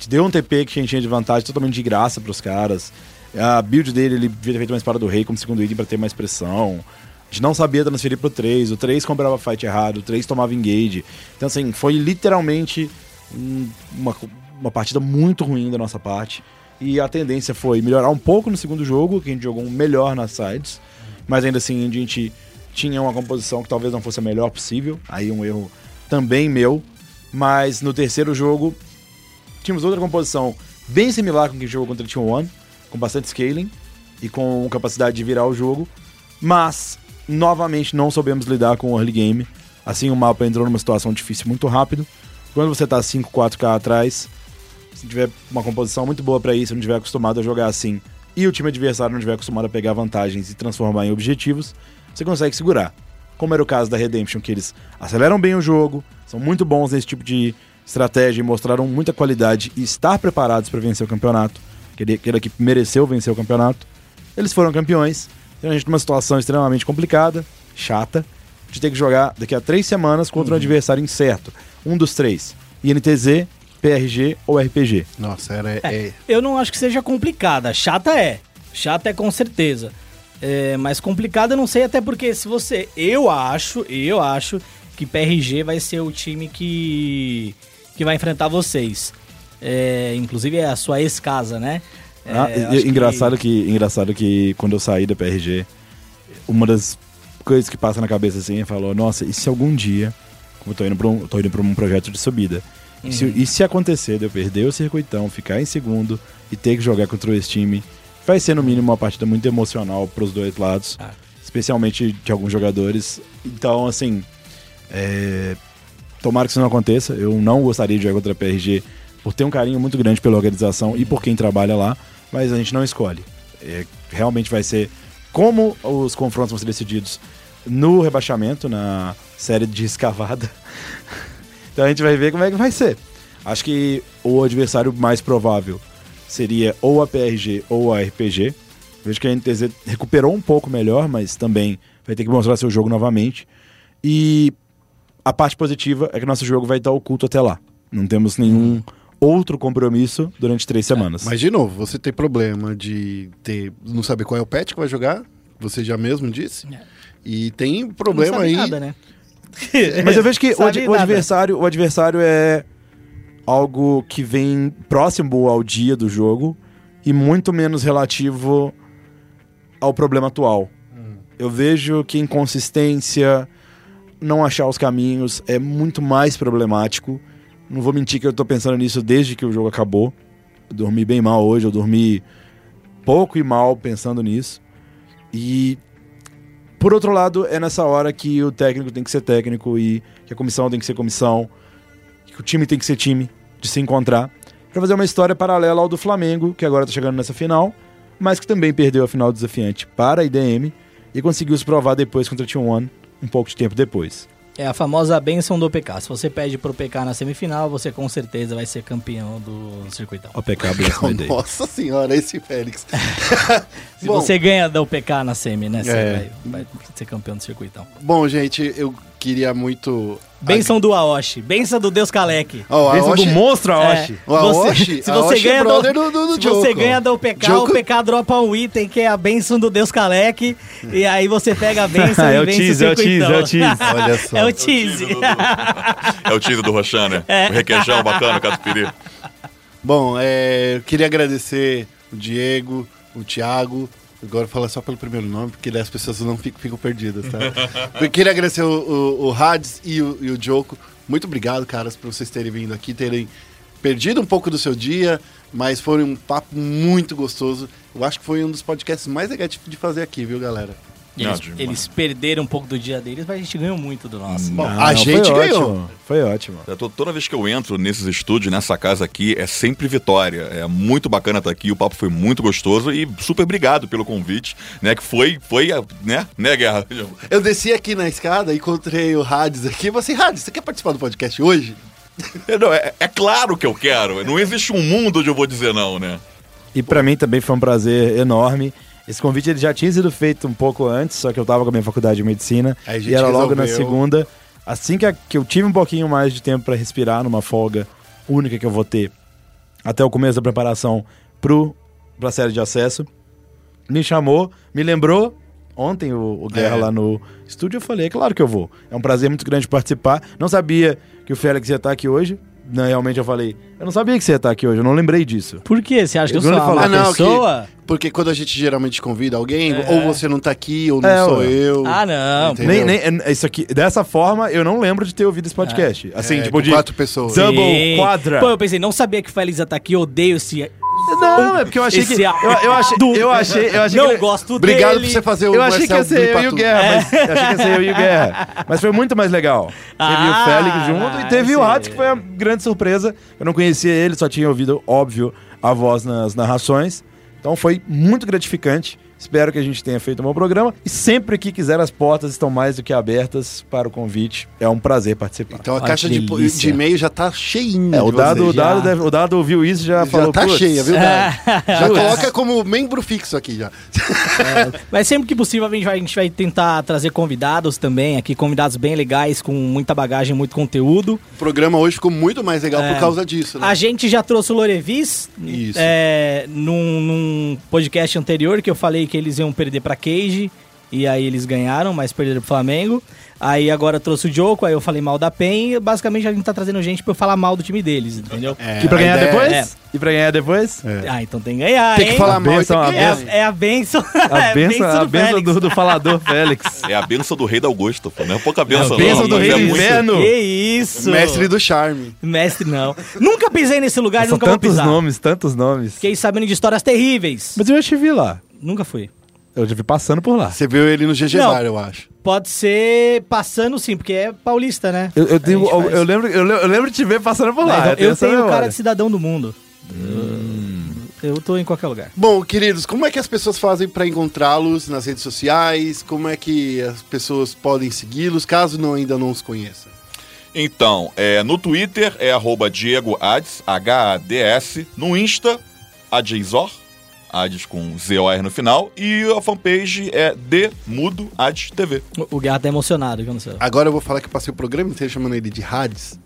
Te deu um TP que a gente tinha de vantagem totalmente de graça pros caras. A build dele, ele devia ter feito uma espada do rei como segundo item pra ter mais pressão. A gente não sabia transferir pro 3. O 3 comprava fight errado, o 3 tomava engage. Então, assim, foi literalmente um- uma, uma partida muito ruim da nossa parte. E a tendência foi melhorar um pouco no segundo jogo, que a gente jogou melhor nas sides. Mas ainda assim, a gente tinha uma composição que talvez não fosse a melhor possível. Aí um erro também meu. Mas no terceiro jogo, tínhamos outra composição bem similar com o que a gente jogou contra o Team One, com bastante scaling e com capacidade de virar o jogo. Mas, novamente, não soubemos lidar com o early game. Assim, o mapa entrou numa situação difícil muito rápido. Quando você tá 5, 4K atrás, se tiver uma composição muito boa pra isso, não tiver acostumado a jogar assim, e o time adversário não tiver acostumado a pegar vantagens e transformar em objetivos, você consegue segurar. como era o caso da Redemption, que eles aceleram bem o jogo, são muito bons nesse tipo de estratégia e mostraram muita qualidade e estar preparados para vencer o campeonato. Aquele, aquele que mereceu vencer o campeonato. Eles foram campeões. Então a gente numa situação extremamente complicada, chata, de ter que jogar daqui a três semanas contra um adversário incerto. Um dos três. INTZ, PRG ou RPG. Nossa, era. É, Eu não acho que seja complicada. Chata é. Chata é com certeza. É, mas complicada eu não sei, até porque se você. Eu acho, eu acho que PRG vai ser o time que. Que vai enfrentar vocês. É, inclusive é a sua ex-casa, né? É, Ah, e- acho que- engraçado, que... engraçado que quando eu saí da PRG, uma das coisas que passa na cabeça assim é falou, nossa, e se algum dia, como eu tô indo pra um, tô indo pra um projeto de subida, e, se, e se acontecer de eu perder o circuitão, ficar em segundo e ter que jogar contra esse time, vai ser no mínimo uma partida muito emocional pros dois lados, Ah. especialmente de alguns jogadores. Então, assim, é, tomara que isso não aconteça. Eu não gostaria de jogar contra a PRG por ter um carinho muito grande pela organização e por quem trabalha lá, mas a gente não escolhe. É, realmente vai ser como os confrontos vão ser decididos no rebaixamento, na série de escavada. então a gente vai ver como é que vai ser. Acho que o adversário mais provável seria ou a PRG ou a RPG. Vejo que a NTZ recuperou um pouco melhor, mas também vai ter que mostrar seu jogo novamente. E a parte positiva é que nosso jogo vai estar oculto até lá. Não temos nenhum outro compromisso durante três semanas. Mas, de novo, você tem problema de ter, não saber qual é o pet que vai jogar, você já mesmo disse. É. E tem não problema sabe aí. nada, né? Mas eu vejo que o, ad- o adversário, o adversário é algo que vem próximo ao dia do jogo e muito menos relativo ao problema atual. Eu vejo que inconsistência, não achar os caminhos é muito mais problemático. Não vou mentir que eu tô pensando nisso desde que o jogo acabou. Eu dormi bem mal hoje, eu dormi pouco e mal pensando nisso. E por outro lado, é nessa hora que o técnico tem que ser técnico e que a comissão tem que ser comissão, que o time tem que ser time de se encontrar para fazer uma história paralela ao do Flamengo, que agora tá chegando nessa final, mas que também perdeu a final desafiante para a IDM e conseguiu se provar depois contra a T1 um pouco de tempo depois. É a famosa benção do PK. Se você pede pro PK na semifinal, você com certeza vai ser campeão do circuitão. O PK Bless My Day. Nossa senhora, esse Félix. Se Bom, você ganha do PK na semi, né? Você É. vai, vai ser campeão do circuitão. Bom, gente, eu queria muito. Benção do Aoshi. Benção do Deus Kaleck. Ó, a Bênção do Aoshi- monstro Aoshi. O Aoshi- se a você Aoshi é ganha do, brother do- do- do se você Joko. ganha do PK, Joko- o PK dropa um item que é a benção do Deus Kaleck e aí você pega a benção É e o vence tease, o é o tease, circuitão. é o tease. Olha só. É o tease. É o teaser do Rochan, né? O requeijão bacana, catupiry. Bom, é, eu queria agradecer o Diego, o Thiago. Agora fala só pelo primeiro nome, porque daí as pessoas não ficam, ficam perdidas, tá? eu queria agradecer o, o, o Hades e o, e o Joko. Muito obrigado, caras, por vocês terem vindo aqui, terem perdido um pouco do seu dia, mas foi um papo muito gostoso. Eu acho que foi um dos podcasts mais legais de fazer aqui, viu, galera? Não, Eles, demais. eles perderam um pouco do dia deles, mas a gente ganhou muito do nosso. Bom, Ah, a não, gente foi ganhou. Ótimo, foi ótimo. É, to- Toda vez que eu entro nesses estúdios, nessa casa aqui, é sempre vitória. É muito bacana estar aqui, o papo foi muito gostoso e super obrigado pelo convite, né? Que foi, foi, a- né, né, Guerra? Eu desci aqui na escada, encontrei o Hades aqui. e falei assim, Hades, você quer participar do podcast hoje? Não, é, é claro que eu quero. Não existe um mundo onde eu vou dizer não, né? E pra mim também foi um prazer enorme. Esse convite ele já tinha sido feito um pouco antes, só que eu tava com a minha faculdade de medicina. Aí E era logo na resolveu. segunda. Assim que, a- que eu tive um pouquinho mais de tempo pra respirar numa folga única que eu vou ter até o começo da preparação pro, pra série de acesso, me chamou, me lembrou ontem o, o Guerra É. lá no estúdio. Eu falei, é claro que eu vou. É um prazer muito grande participar. Não sabia que o Félix ia estar aqui hoje. Não, realmente eu falei, eu não sabia que você ia estar aqui hoje, eu não lembrei disso. Por quê? Você acha que eu sou uma Ah, não, que- pessoa? Porque quando a gente geralmente convida alguém, É. ou você não tá aqui, ou não É, sou eu. Ah, não. Entendeu? Nem, nem, é- isso aqui, dessa forma, eu não lembro de ter ouvido esse podcast. Assim, É, tipo de. quatro pessoas. Double, Sim. quadra. Pô, eu pensei, não sabia que o Félix ia estar aqui, eu odeio esse... Não, é porque eu achei esse que. Eu, eu achei, eu achei, eu achei não que. ele- gosto Obrigado dele. por você fazer o Eu achei que ia Marcelo ser eu e o. Guerra, mas eu achei que ia ser eu e o Guerra. Mas foi muito mais legal. Teve Ah, o Félix junto e teve o. Hades, que foi uma grande surpresa. Eu não conhecia ele, só tinha ouvido, óbvio, a voz nas narrações. Então foi muito gratificante Espero que a gente tenha feito um bom programa. E sempre que quiser, as portas estão mais do que abertas para o convite. É um prazer participar. Então a Olha caixa de, de e-mail já tá cheinha. É, o dado, o, dado já. deve- o dado ouviu isso e já, já falou. tá "Putz, cheia, viu? Dado? Já coloca como membro fixo aqui já. Mas sempre que possível a gente, vai, a gente vai tentar trazer convidados também aqui, convidados bem legais, com muita bagagem, muito conteúdo. O programa hoje ficou muito mais legal É. por causa disso, né? A gente já trouxe o Lorevis Isso. é, num, num podcast anterior que eu falei que eles iam perder pra Cage. E aí eles ganharam, mas perderam pro Flamengo. Aí agora eu trouxe o Joko, aí eu falei mal da PEN. E basicamente a gente tá trazendo gente pra eu falar mal do time deles, entendeu? É, E pra a ganhar ideia depois? é- E pra ganhar depois? Ah, então tem que ganhar, Tem que hein? falar A mal tem benção, que a É ganhar. a, é a benção. A é benção, a benção Félix. do, do falador Félix. É a benção do rei da Augusto, pô. Não é pouca benção, a benção não, do rei é do inverno. Que isso? Mestre do charme. Mestre não. nunca pisei nesse lugar e nunca vou tantos pisar. nomes, tantos nomes. Fiquei sabendo de histórias terríveis. Mas eu já te vi lá. Nunca fui. Eu já vi passando por lá. Você viu ele no GG Não. Bar, eu acho. Pode ser passando sim, porque é paulista, né? Eu, eu, tenho- gente eu, faz. eu lembro, eu, lembro- eu lembro de te ver passando por lá. Mas eu, tenho eu tenho cara de cidadão do mundo. Eu tô em qualquer lugar. Bom, queridos, como é que as pessoas fazem pra encontrá-los nas redes sociais? Como é que as pessoas podem segui-los, caso não, ainda não os conheçam? Então, é, no Twitter é arroba Diego Ades, H-A-D-S. No Insta, Adjezor, Ades com Z-O-R no final. E a fanpage é Dmudo Ades TV. O, o Guerra tá emocionado, que eu não sei. Agora eu vou falar que eu passei o programa inteiro chamando ele de Hades.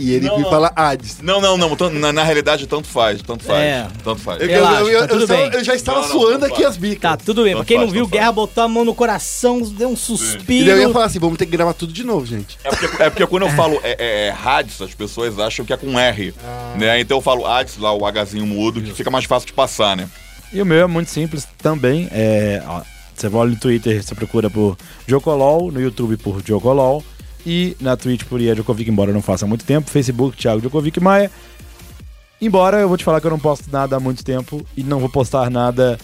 E ele Não, me não. fala Hades. Não, não, não. Na, na realidade, tanto faz, tanto faz. É. Tanto faz. Eu, Relaxa, eu- eu- tá tudo eu só- eu já estava Não, não, suando não aqui faz. as bicas. Tá, tudo bem. Pra quem não faz, viu, tanto Guerra faz. botou a mão no coração, deu um E suspiro. daí eu ia falar assim, vamos ter que gravar tudo de novo, gente. É porque, é porque quando eu falo é, é, é Hades, as pessoas acham que é com R. Né? Então eu falo Hades, lá o Hzinho mudo, que fica mais fácil de passar, né? E o meu é muito simples também. É, ó, você vai no Twitter, você procura por Jocolol, no YouTube por Jocolol e na Twitch por Ia Djokovic, embora eu não faça muito tempo, Facebook Thiago Djokovic Maia. Embora eu vou te falar que eu não posto nada há muito tempo e não vou postar nada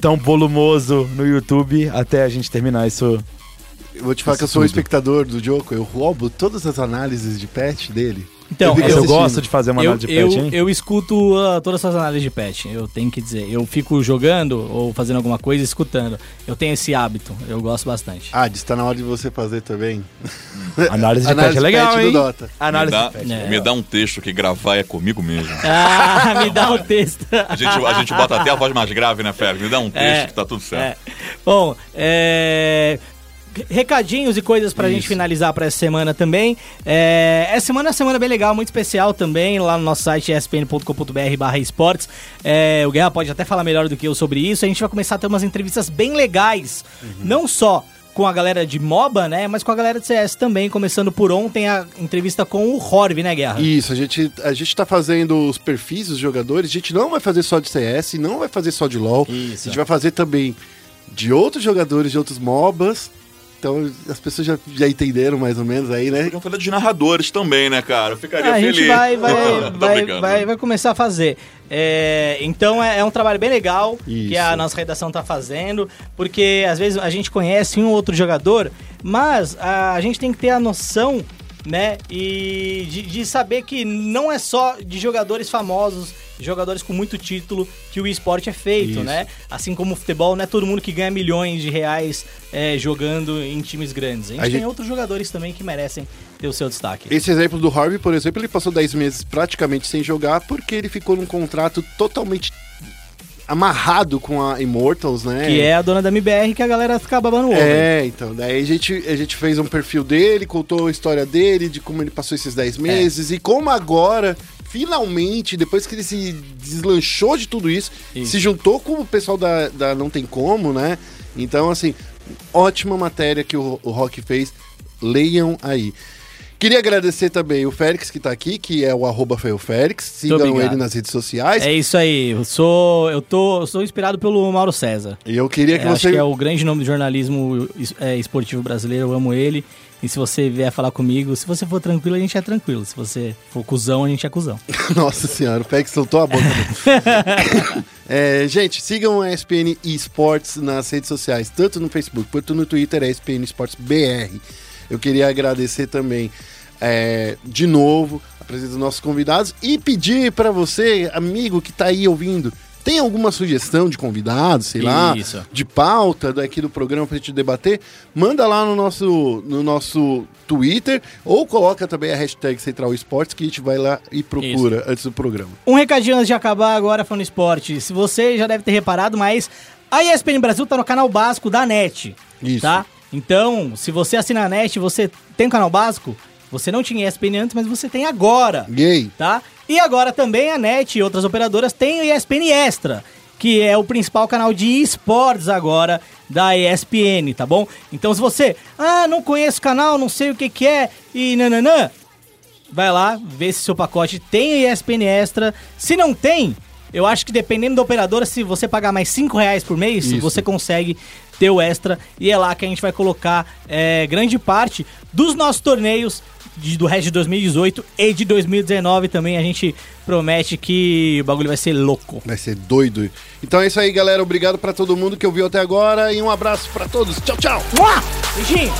tão volumoso no YouTube até a gente terminar isso. Eu vou te falar que eu sou um espectador do Joko, eu roubo todas as análises de pet dele. Então, eu assistindo. gosto de fazer uma eu, análise de eu, pet, hein? eu escuto ah, todas essas análises de patch, eu tenho que dizer. Eu fico jogando ou fazendo alguma coisa e escutando. Eu tenho esse hábito, eu gosto bastante. Hades, tá na hora de você fazer também. Análise de Análise pet é legal, do hein? Dota. Análise me, dá, de pet. É. me dá um texto que gravar é comigo mesmo. Ah, me dá o texto. A gente, a gente bota até a voz mais grave, né, Félix? Me dá um texto É, que tá tudo certo. É. Bom, é, recadinhos e coisas pra gente finalizar pra essa semana também. É, essa semana é uma semana bem legal, muito especial também, lá no nosso site espn.com.br barra esportes. É, o Guerra pode até falar melhor do que eu sobre isso. A gente vai começar a ter umas entrevistas bem legais, não só com a galera de MOBA, né, mas com a galera de CS também, começando por ontem a entrevista com o Horv, né, Guerra? Isso, a gente, a gente tá fazendo os perfis dos jogadores, a gente não vai fazer só de CS, não vai fazer só de LoL. Isso. A gente vai fazer também de outros jogadores, de outros MOBAs. Então as pessoas já, já entenderam mais ou menos aí, né? Podiam falar de narradores também, né, cara? Eu ficaria a feliz. gente vai, vai, vai, vai, vai começar a fazer. É, então é, é um trabalho bem legal Isso. que a nossa redação tá fazendo, porque às vezes a gente conhece um ou outro jogador, mas a, a gente tem que ter a noção, né, e de, de saber que não é só de jogadores famosos, jogadores com muito título que o esporte é feito, Isso. né? Assim como o futebol, não é todo mundo que ganha milhões de reais é, jogando em times grandes. A gente A tem gente- outros jogadores também que merecem ter o seu destaque. Esse exemplo do Harvey, por exemplo, ele passou 10 meses praticamente sem jogar porque ele ficou num contrato totalmente amarrado com a Immortals, né? Que é a dona da MBR que a galera fica babando o ovo. É, então, daí a gente, a gente fez um perfil dele, contou a história dele, de como ele passou esses 10 É. meses e como agora, finalmente, depois que ele se deslanchou de tudo isso, Isso. se juntou com o pessoal da, da Não Tem Como, né? Então, assim, ótima matéria que o, o Rock fez, leiam aí. Queria agradecer também o Félix que tá aqui, que é o arroba Félix. Sigam ele nas redes sociais. É isso aí. Eu sou, eu tô, eu sou inspirado pelo Mauro César. E eu queria que É, Acho você. que é o grande nome do jornalismo é, esportivo brasileiro. Eu amo ele. E se você vier falar comigo, se você for tranquilo, a gente é tranquilo. Se você for cuzão, a gente é cuzão. Nossa senhora, o Félix soltou a boca. É, gente, sigam a ESPN Esports nas redes sociais, tanto no Facebook quanto no Twitter, é ESPN Esports BR. Eu queria agradecer também, é, de novo, a presença dos nossos convidados e pedir para você, amigo que tá aí ouvindo, tem alguma sugestão de convidado, sei lá, Isso. de pauta daqui do programa pra gente debater, manda lá no nosso, no nosso Twitter ou coloca também a hashtag Central Esportes que a gente vai lá e procura antes do programa. Um recadinho antes de acabar agora falando esporte. Se você já deve ter reparado, mas a ESPN Brasil tá no canal básico da NET. Isso. Tá? Então, se você assina a NET, você tem um canal básico, você não tinha ESPN antes, mas você tem agora. Gay. Tá? E agora também a NET e outras operadoras têm o ESPN Extra, que é o principal canal de esportes agora da ESPN, tá bom? Então se você, ah, não conheço o canal, não sei o que que é e nananã, vai lá, vê se seu pacote tem ESPN Extra. Se não tem, eu acho que dependendo da operadora, se você pagar mais 5 reais por mês, Isso. você consegue ter o extra. E é lá que a gente vai colocar é, grande parte dos nossos torneios de- do resto de 2018 e de 2019 também. A gente promete que o bagulho vai ser louco. Vai ser doido. Então é isso aí, galera. Obrigado pra todo mundo que ouviu até agora e um abraço pra todos. Tchau, tchau. Mua! Beijinho!